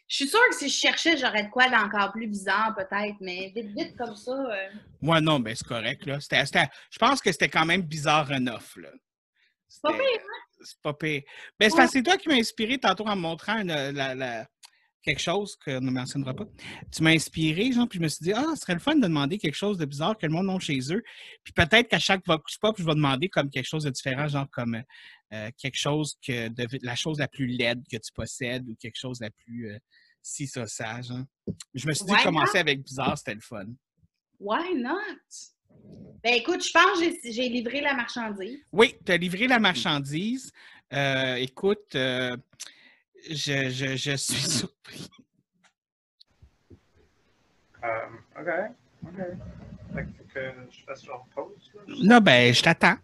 Je suis sûre que si je cherchais, j'aurais de quoi d'encore plus bizarre, peut-être, mais vite, vite comme ça. euh, ouais, non, ben, c'est correct, là. C'était- c'était- je pense que c'était quand même bizarre enough, là. C'est pas pire, hein? C'est pas pire. Ben, c'est parce que c'est toi qui m'as inspiré tantôt en me montrant une- la- la- quelque chose qu'on ne mentionnera pas. Tu m'as inspiré, genre, puis je me suis dit, ah, ce serait le fun de demander quelque chose de bizarre que le monde n'a chez eux. Puis peut-être qu'à chaque Vox Pop, je vais demander comme quelque chose de différent, genre comme euh, quelque chose que, de, la chose la plus laide que tu possèdes ou quelque chose la plus euh, si ça sage. hein. Je me suis dit, Why commencer avec bizarre, c'était le fun. Why not? Ben écoute, je pense que j'ai- j'ai livré la marchandise. Oui, tu as livré la marchandise. Euh, écoute, euh, je, je, je suis surpris. Euh, OK. OK. Fait que, faut que je fasse genre pause. Là, Non, ben, je t'attends.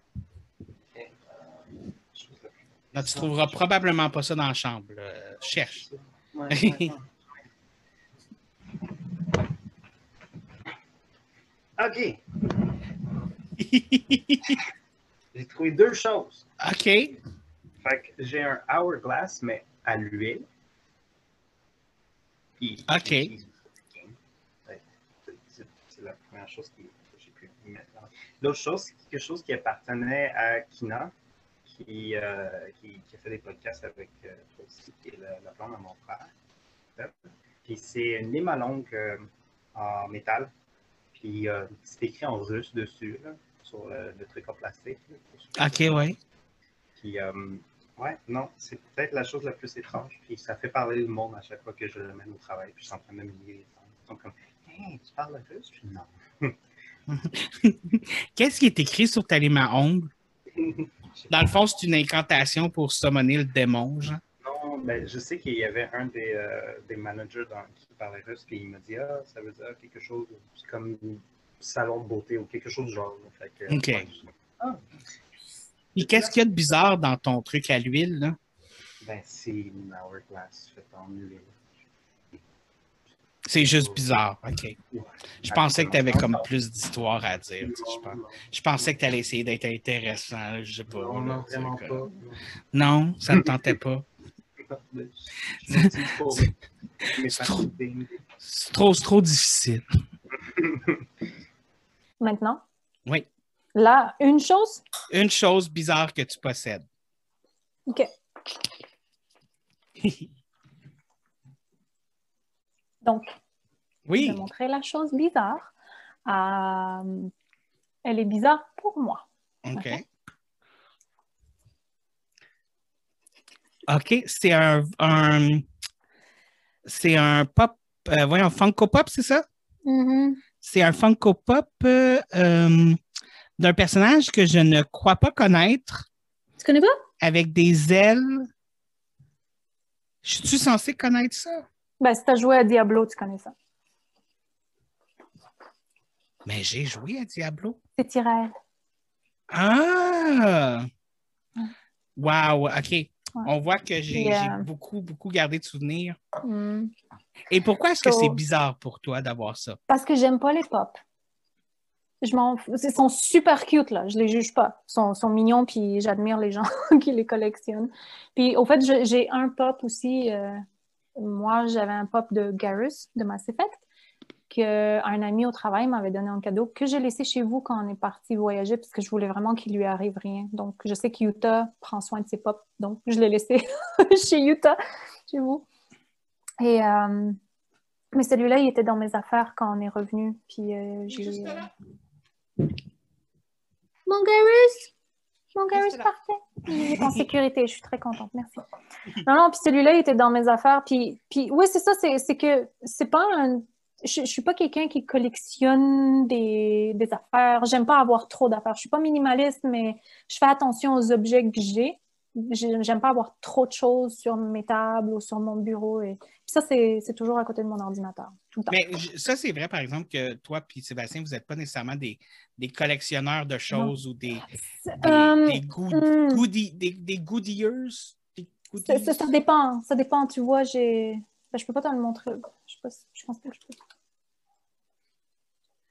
Là, tu trouveras probablement pas ça dans la chambre. là. Cherche. Ouais, ouais, ouais. OK. J'ai trouvé deux choses. OK. Fait que j'ai un hourglass, mais à l'huile. Puis, Ok. Ouais, c'est- la première chose que j'ai pu mettre. L'autre chose, c'est quelque chose qui appartenait à Kina, qui, euh, qui, qui a fait des podcasts avec euh, toi aussi, qui est la, la blonde de mon frère. Puis c'est une lime à longue euh, en métal. Puis euh, c'est écrit en russe dessus, là, sur le, le truc en plastique. là, OK, ouais. Puis, ouais, non, c'est peut-être la chose la plus étrange. Puis ça fait parler le monde à chaque fois que je le mène au travail. Puis je suis en train de m'humilier les gens. Ils sont comme, hey, tu parles russe? Puis non. Qu'est-ce qui est écrit sur ta lime à ongles? Dans le fond, c'est une incantation pour summoner le démon, genre. Non, ben, je sais qu'il y avait un des, euh, des managers dans, qui parlait russe, puis il m'a dit Ah, ça veut dire quelque chose, comme salon de beauté ou quelque chose du genre. Fait que, Ok. ouais, je- ah, Et qu'est-ce qu'il y a de bizarre dans ton truc à l'huile, là? ben, c'est une hourglass faite en huile. C'est juste bizarre, OK. Je pensais que tu avais comme plus d'histoire à dire. tu sais, Je, pense- je pensais que tu allais essayer d'être intéressant, je sais pas. Non, là, non, comme- pas. Non, ça ne tentait pas. C'est trop- trop, c'est trop difficile. Maintenant, Oui. Là, une chose? Une chose bizarre que tu possèdes. OK. Donc, je vais montrer la chose bizarre. Euh, elle est bizarre pour moi. OK. OK, c'est un, un- c'est un pop, euh, voyons, Funko Pop, c'est ça? Mhm. C'est un Funko Pop euh, d'un personnage que je ne crois pas connaître Tu connais pas? avec des ailes. Je suis censé connaître ça? Ben, si tu as joué à Diablo, tu connais ça. Mais j'ai joué à Diablo. C'est Tyrael. Ah! Wow, OK. On voit que j'ai euh, beaucoup, beaucoup gardé de souvenirs. Hmm. Et pourquoi est-ce que c'est bizarre pour toi d'avoir ça? Parce que j'aime pas les pop. Je m'en. Ils sont super cute, là. Je les juge pas. Ils sont, sont mignons, puis j'admire les gens qui les collectionnent. Puis, au fait, j'ai un pop aussi. euh, moi, j'avais un pop de Garrus, de Mass Effect, qu'un ami au travail m'avait donné en cadeau, que j'ai laissé chez vous quand on est parti voyager, parce que je voulais vraiment qu'il lui arrive rien. Donc, je sais que Utah prend soin de ses pops. Donc, je l'ai laissé chez Utah, chez vous. Et... euh, mais celui-là, il était dans mes affaires quand on est revenu. Puis euh, j'ai. Mon Garus! Mon Garus parfait! Il est en sécurité, je suis très contente, merci. Non, non, puis celui-là, il était dans mes affaires. Puis, puis oui, c'est ça, c'est c'est que c'est pas un. Je, je suis pas quelqu'un qui collectionne des, des affaires. J'aime pas avoir trop d'affaires. Je suis pas minimaliste, mais je fais attention aux objets que j'ai. J'ai- J'aime pas avoir trop de choses sur mes tables ou sur mon bureau. Et... Puis ça, c'est toujours à côté de mon ordinateur, tout le temps. Mais ça, c'est vrai, par exemple, que toi et Sébastien, vous n'êtes pas nécessairement des, des collectionneurs de choses ou des, des, Euh, des, good- hmm. goodie- des, des goodiers. Des Ça, goodies. ça- ça dépend. Ça dépend. Tu vois, j'ai. Ben, je peux pas te le montrer. Je, sais pas si- je pense pas que je peux.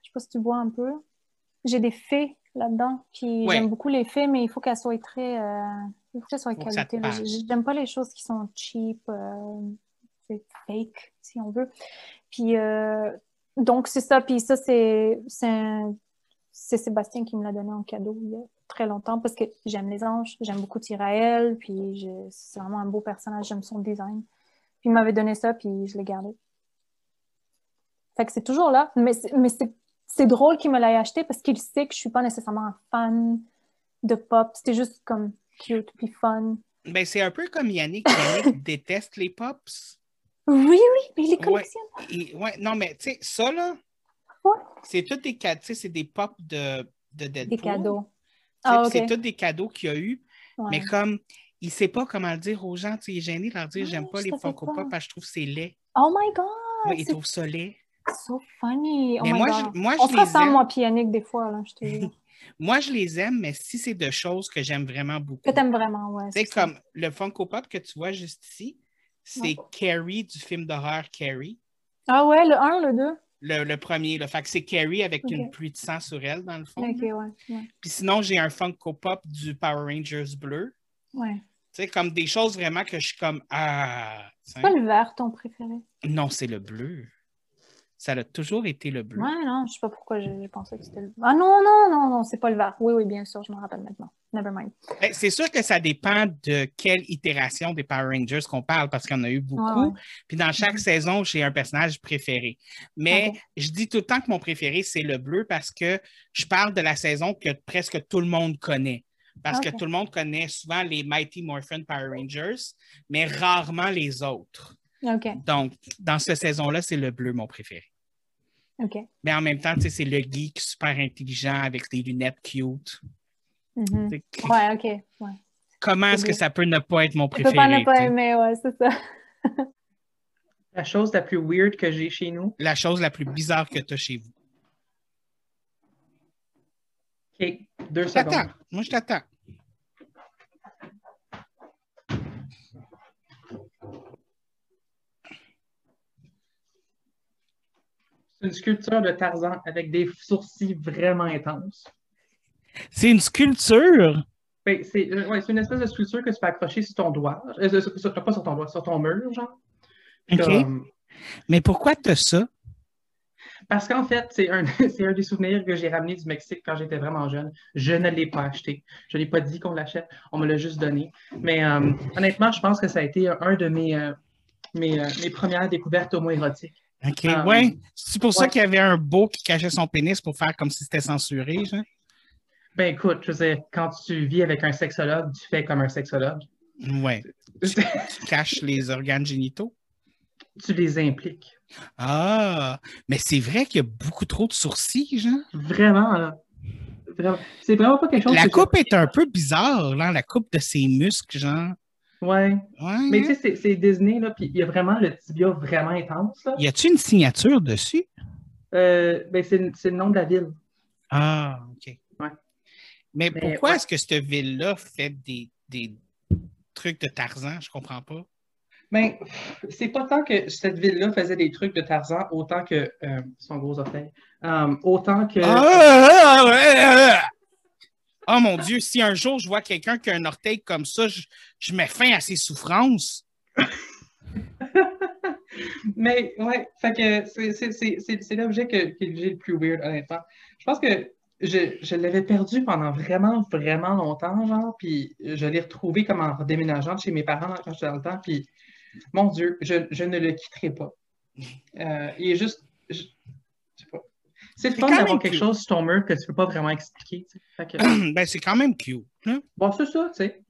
Je sais pas si tu vois un peu. J'ai des fées là-dedans. Puis Ouais. j'aime beaucoup les fées, mais il faut qu'elles soient très. euh, Il faut qu'elles soient Faut qualité. J'aime pas les choses qui sont cheap. euh, fake, si on veut. Puis euh, donc, c'est ça. Puis ça, c'est c'est Sébastien qui me l'a donné en cadeau il y a très longtemps parce que j'aime les anges, j'aime beaucoup Tyrael, puis c'est vraiment un beau personnage, j'aime son design. Puis il m'avait donné ça, puis je l'ai gardé. Fait que c'est toujours là, mais c'est mais c'est- c'est drôle qu'il me l'ait acheté parce qu'il sait que je suis pas nécessairement un fan de pop. C'était juste comme cute puis fun. Ben, c'est un peu comme Yannick. Yannick déteste les pops. Oui, oui, mais il les collectionne. Et- ouais, non, mais tu sais, ça, là, Ouais. c'est tous des cadeaux, c'est des pops de, de Deadpool. Des cadeaux. Ah. C'est tous des cadeaux qu'il y a eu, Ouais. mais comme il ne sait pas comment le dire aux gens, tu sais, il est gêné de leur dire Ah, j'aime pas les Funko. Pop parce que je trouve que c'est laid. Oh my God! Il trouve ça laid. So funny! Oh Mais my moi, God. je, moi, On je ça, aime. moi, Yannick, des fois, là, je te jure. Moi, je les aime, mais si c'est de choses que j'aime vraiment beaucoup. Que t'aimes vraiment, ouais. Tu sais, c'est ça. comme le Funko Pop que tu vois juste ici, c'est Ouais. Carrie du film d'horreur Carrie. Ah ouais, le 1, le 2? Le, le premier, là. Fait que c'est Carrie avec une pluie de sang sur elle, dans le fond. Ok, ouais. Ouais. Puis sinon, j'ai un Funko Pop du Power Rangers bleu. ouais. Tu sais, comme des choses vraiment que je suis comme Ah. C'est pas le vert ton préféré? Non, c'est le bleu. Ça a toujours été le bleu. Ouais, non, je sais pas pourquoi j'ai pensé que c'était le Ah non, non, non, non, c'est pas le vert. Oui, oui, bien sûr, je me rappelle maintenant. Never mind. Ben, C'est sûr que ça dépend de quelle itération des Power Rangers qu'on parle, parce qu'il y en a eu beaucoup. Ouais. Puis dans chaque Mhm. saison, j'ai un personnage préféré. Mais je dis tout le temps que mon préféré, c'est le bleu parce que je parle de la saison que presque tout le monde connaît. Parce que tout le monde connaît souvent les Mighty Morphin Power Rangers, mais rarement les autres. OK, Donc, dans cette saison-là, c'est le bleu mon préféré. Mais en même temps, tu sais, c'est le geek super intelligent avec des lunettes cute. Sais, Ouais, OK. Ouais. Comment est-ce que ça peut ne pas être mon préféré? pas ne pas tu sais? aimer, ouais, c'est ça. La chose la plus weird que j'ai chez nous, La chose la plus bizarre que tu as chez vous. OK, deux Je secondes. Moi, je t'attends. C'est une sculpture de Tarzan avec des sourcils vraiment intenses. C'est une sculpture? Ben, c'est euh, ouais, c'est une espèce de sculpture que tu peux accrocher sur ton doigt. Euh, sur- sur- pas sur ton doigt, sur ton mur, genre. Puis OK. comme- Mais pourquoi tu as ça? Parce qu'en fait, c'est un, un des souvenirs que j'ai ramené du Mexique quand j'étais vraiment jeune. Je ne l'ai pas acheté. Je ne l'ai pas dit qu'on l'achète. On me l'a juste donné. Mais euh, honnêtement, je pense que ça a été un de mes, mes, mes premières découvertes homo-érotiques. OK, Ah, ouais. C'est pour ça qu'il y avait un beau qui cachait son pénis pour faire comme si c'était censuré, genre? Ben écoute, je dire, quand tu vis avec un sexologue, tu fais comme un sexologue. Ouais. Tu caches les organes génitaux? tu les impliques. Ah, mais c'est vrai qu'il y a beaucoup trop de sourcils, genre. Vraiment, là. Vraiment. C'est vraiment pas quelque chose La que coupe est un peu bizarre, là, la coupe de ses muscles, genre. Ouais. Ouais. Mais tu sais, c'est- Disney, là, puis il y a vraiment le tibia vraiment intense, là. Y a-tu une signature dessus? Euh, ben, c'est le nom de la ville. Ah, OK. Ouais. Mais, Mais, pourquoi ouais. est-ce que cette ville-là fait des, des trucs de Tarzan? Je comprends pas. Ben, c'est pas tant que cette ville-là faisait des trucs de Tarzan, autant que euh, son gros orteil. Euh, autant que. Ah, ah, ah. Oh mon Dieu, si un jour je vois quelqu'un qui a un orteil comme ça, je, je mets fin à ses souffrances. Mais ouais, fait que c'est- l'objet que, que j'ai le plus weird, honnêtement. Je pense que je, je l'avais perdu pendant vraiment, vraiment longtemps, genre, puis je l'ai retrouvé comme en déménageant chez mes parents quand j'étais dans le temps, puis mon Dieu, je, je ne le quitterai pas. Euh, il est juste. je- je sais pas. C'est le fun d'avoir quelque cute. chose sur ton mur que tu peux pas vraiment expliquer. que- ben, c'est quand même cute. hein? bon, c'est ça, tu sais.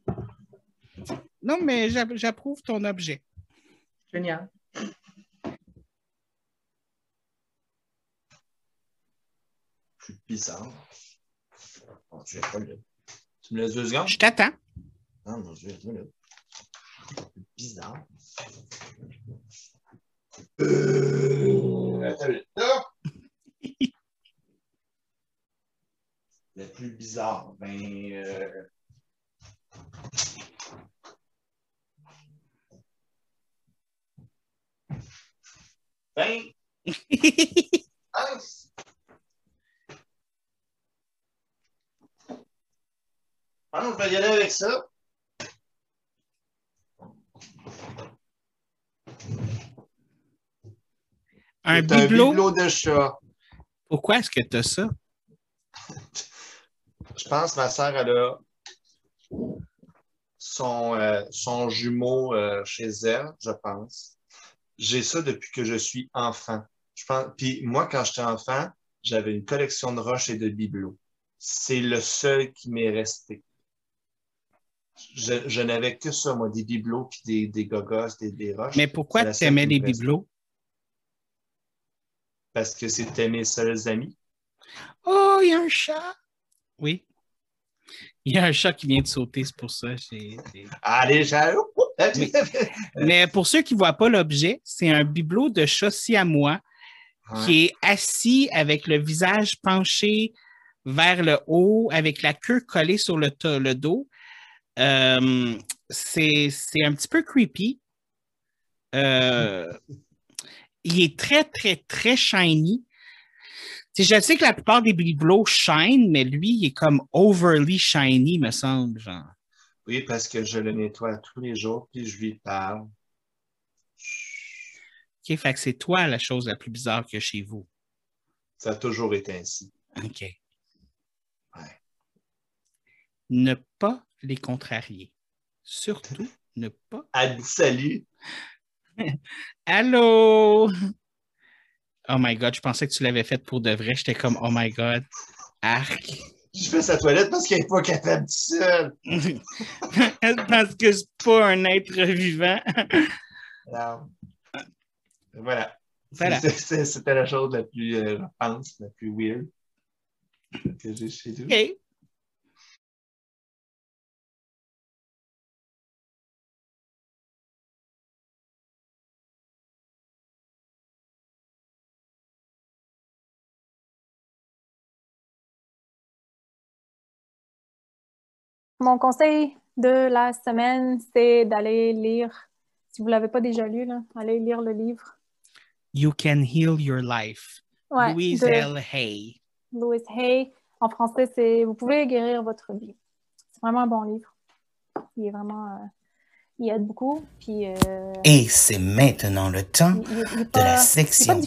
Non, mais j'a- j'approuve ton objet. Génial. Plus bizarre. Tu me laisses deux secondes? Je t'attends. Non, mon Dieu, attends une minute. Plus bizarre. Euh, attends. Là! Le plus bizarre, ben. euh, Ben. Ah non, je vais y aller avec ça. un bibelot? bibelot de chat. Pourquoi est-ce que tu as ça? Je pense que ma soeur, elle a son, euh, son jumeau euh, chez elle, je pense. J'ai ça depuis que je suis enfant. Je pense, puis moi, quand j'étais enfant, j'avais une collection de roches et de bibelots. C'est le seul qui m'est resté. Je, je n'avais que ça, moi, des bibelots puis des, des gogos, des, des roches. Mais pourquoi tu aimais les bibelots? Parce que c'était mes seuls amis. Oh, il y a un chat! Oui. Il y a un chat qui vient de sauter, c'est pour ça. j'ai- j'ai- Allez, j'ai... Oui. Mais pour ceux qui ne voient pas l'objet, c'est un bibelot de chat siamois qui est assis avec le visage penché vers le haut, avec la queue collée sur le, dos. Euh, c'est c'est un petit peu creepy. Euh, il est très, très, très shiny. Je sais que la plupart des bibelots shine, mais lui, il est comme overly shiny, me semble. Genre. Oui, parce que je le nettoie tous les jours, puis je lui parle. OK, fait que c'est toi la chose la plus bizarre que chez vous. Ça a toujours été ainsi. OK. Ouais. Ne pas les contrarier. Surtout, ne pas. Salut. Allô? Oh my God, je pensais que tu l'avais fait pour de vrai. J'étais comme, oh my God. Arc. Je fais sa toilette parce qu'elle n'est pas capable tout seul. Parce que c'est pas un être vivant. Voilà. C'était la chose la plus, euh, je pense, la plus weird que j'ai chez nous. Mon conseil de la semaine, c'est d'aller lire, si vous ne l'avez pas déjà lu, là, allez lire le livre. You can heal your life. Ouais, Louise de L. Hay. Louis Hay. En français, c'est Vous pouvez guérir votre vie. C'est vraiment un bon livre. Il est vraiment. euh, il aide beaucoup. Puis, euh, Et c'est maintenant le temps il- il- de la section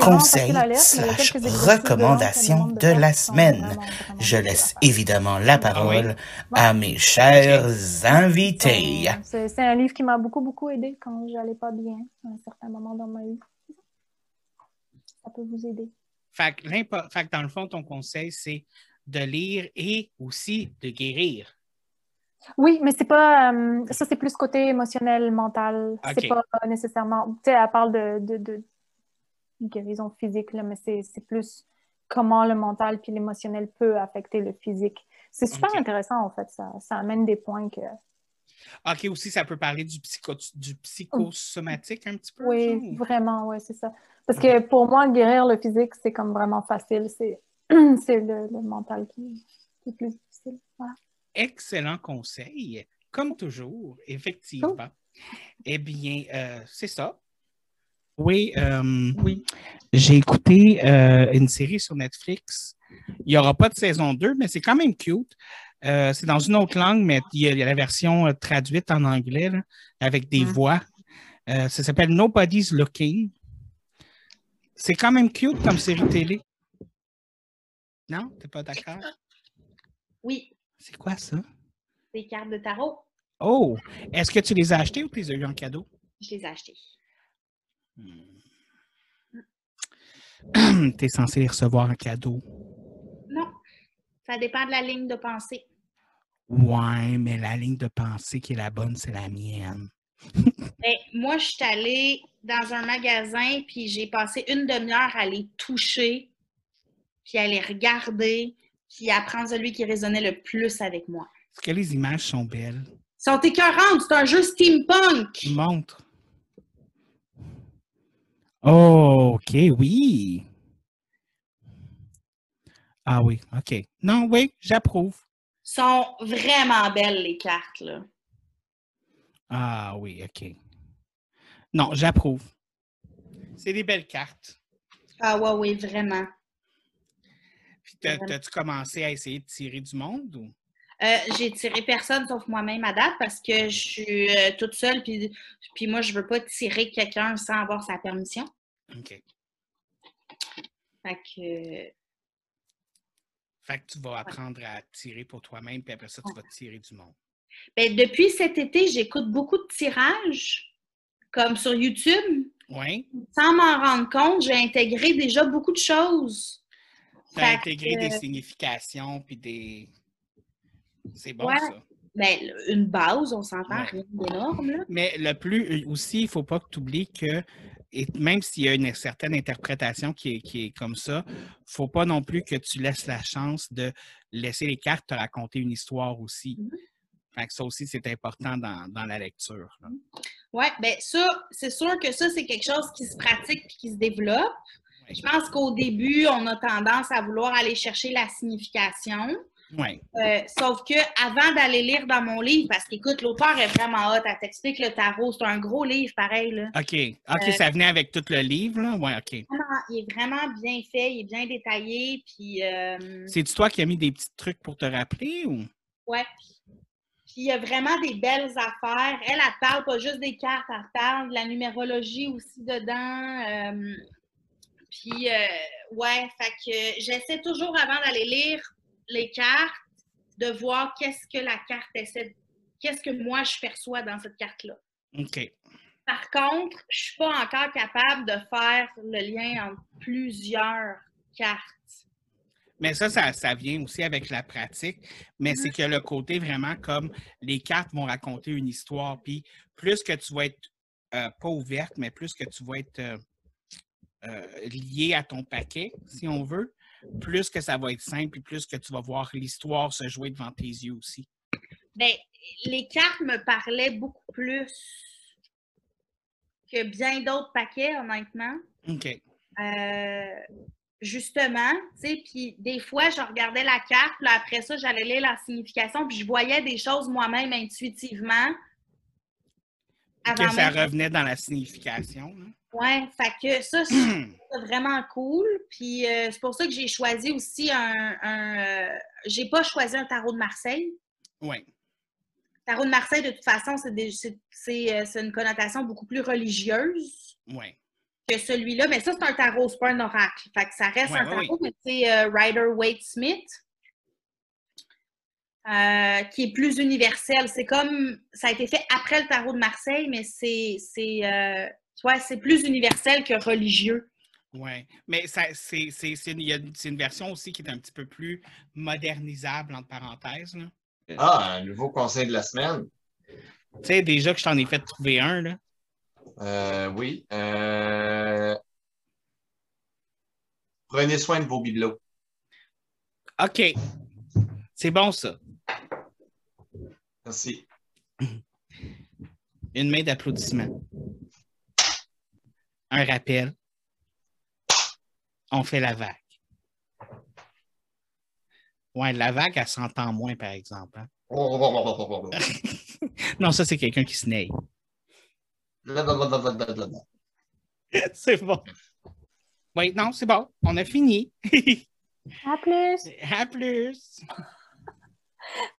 conseils slash recommandations de la semaine. vraiment, vraiment Je laisse évidemment la parole à mes chers invités. C'est un livre qui m'a beaucoup, beaucoup aidé quand j'allais pas bien à un certain moment dans ma vie. Ça peut vous aider. Fait que, l'impo- fait que dans le fond, ton conseil, c'est de lire et aussi de guérir. Oui, mais c'est pas. euh, ça, c'est plus côté émotionnel, mental. C'est pas nécessairement. Tu sais, elle parle de, de, de guérison physique, là, mais c'est plus comment le mental puis l'émotionnel peut affecter le physique. C'est super intéressant, en fait. Ça, ça amène des points que. OK, aussi, ça peut parler du, psycho, du psychosomatique un petit peu. Oui, ou- vraiment, oui, c'est ça. Parce que pour moi, guérir le physique, c'est comme vraiment facile. C'est c'est le, le mental qui, qui est plus difficile. Voilà. Excellent conseil. Comme toujours, effectivement. Eh bien, euh, c'est ça. Oui, euh, oui. J'ai écouté euh, une série sur Netflix. Il n'y aura pas de saison 2, mais c'est quand même cute. Euh, c'est dans une autre langue, mais il y a, il y a la version euh, traduite en anglais là, avec des Mm. voix. Euh, ça s'appelle Nobody's Looking. C'est quand même cute comme série télé. Non? T'es pas d'accord? Oui, C'est quoi ça? des cartes de tarot, Oh! Est-ce que tu les as achetées ou tu les as eues en cadeau? je les ai achetées. tu es censé les recevoir en cadeau. Non, ça dépend de la ligne de pensée. Ouais, mais la ligne de pensée qui est la bonne, c'est la mienne. Ben, moi, je suis allée dans un magasin, puis j'ai passé une demi-heure à les toucher, puis à les regarder, puis à prendre celui qui résonnait le plus avec moi. Est-ce que les images sont belles? Ils sont écœurantes, c'est un jeu steampunk. Montre. Oh, OK, oui. Ah oui, OK. Non, oui, j'approuve. sont vraiment belles, les cartes, là. Ah oui, OK. Non, j'approuve. C'est des belles cartes. Ah ouais, oui, vraiment. Puis t'as-tu commencé à essayer de tirer du monde ou? Euh, j'ai tiré personne sauf moi-même à date parce que je suis euh, toute seule, puis, puis moi, je veux pas tirer quelqu'un sans avoir sa permission. OK. Fait que, Fait que tu vas apprendre à tirer pour toi-même, puis après ça, tu vas tirer du monde. ben, depuis cet été, j'écoute beaucoup de tirages, comme sur YouTube. Oui. Sans m'en rendre compte, j'ai intégré déjà beaucoup de choses. Tu Fait as que, intégré des significations, puis des. C'est bon, Ouais. ça. Ben, une base, on s'entend, Ouais. rien d'énorme. Mais le plus euh, aussi, il ne faut pas que tu oublies que, et même s'il y a une certaine interprétation qui est, qui est comme ça, il ne faut pas non plus que tu laisses la chance de laisser les cartes te raconter une histoire aussi. Fait que ça aussi, c'est important dans, dans la lecture. Oui, bien ça, c'est sûr que ça, c'est quelque chose qui se pratique puis qui se développe. Je pense qu'au début, on a tendance à vouloir aller chercher la signification. Ouais. Euh, sauf que avant d'aller lire dans mon livre, parce qu'écoute, l'auteur est vraiment hot, elle t'explique le tarot, c'est un gros livre pareil. Là. OK. OK, Euh, ça venait avec tout le livre, là? Ouais, OK. Vraiment, il est vraiment bien fait, il est bien détaillé, puis euh, C'est-tu toi qui as mis des petits trucs pour te rappeler ou? ouais. Puis il y a vraiment des belles affaires. Elle, elle parle pas juste des cartes, elle parle de la numérologie aussi dedans. Puis, euh, ouais, fait que j'essaie toujours avant d'aller lire les cartes, de voir qu'est-ce que la carte essaie, qu'est-ce que moi je perçois dans cette carte-là. OK. Par contre, je suis pas encore capable de faire le lien entre plusieurs cartes. Mais ça, ça, ça vient aussi avec la pratique. Mais c'est que le côté vraiment comme les cartes vont raconter une histoire. Puis plus que tu vas être euh, pas ouverte, mais plus que tu vas être euh, euh, lié à ton paquet, si on veut, plus que ça va être simple et plus que tu vas voir l'histoire se jouer devant tes yeux aussi. Ben, les cartes me parlaient beaucoup plus que bien d'autres paquets, honnêtement. OK. Euh, justement, tu sais, puis des fois, je regardais la carte, puis après ça, j'allais lire la signification, puis je voyais des choses moi-même intuitivement. Que ça même- revenait dans la signification. Ouais, fait que ça, ça vraiment cool. Puis euh, c'est pour ça que j'ai choisi aussi un. un euh, j'ai pas choisi un tarot de Marseille. Oui. Tarot de Marseille, de toute façon, c'est c'est- c'est euh, c'est une connotation beaucoup plus religieuse Oui. que celui-là. Mais ça, c'est un tarot, c'est pas un oracle. Fait que ça reste Ouais, un ouais, tarot, mais c'est euh, Rider-Waite-Smith. Euh, qui est plus universel. C'est comme ça a été fait après le tarot de Marseille, mais c'est c'est euh, c'est plus universel que religieux. Oui. Mais ça, c'est, c'est, c'est, une, c'est version aussi qui est un petit peu plus modernisable, entre parenthèses. là. Ah, un nouveau conseil de la semaine. Tu sais, déjà que je t'en ai fait trouver un, là. Euh, oui. euh, Prenez soin de vos bibelots. OK. C'est bon, ça. Merci. Une main d'applaudissement. Un rappel. On fait la vague. Ouais, la vague, elle s'entend moins, par exemple. hein. non, ça, c'est quelqu'un qui se naille. c'est bon. Oui, non, c'est bon. On a fini. À plus! à plus.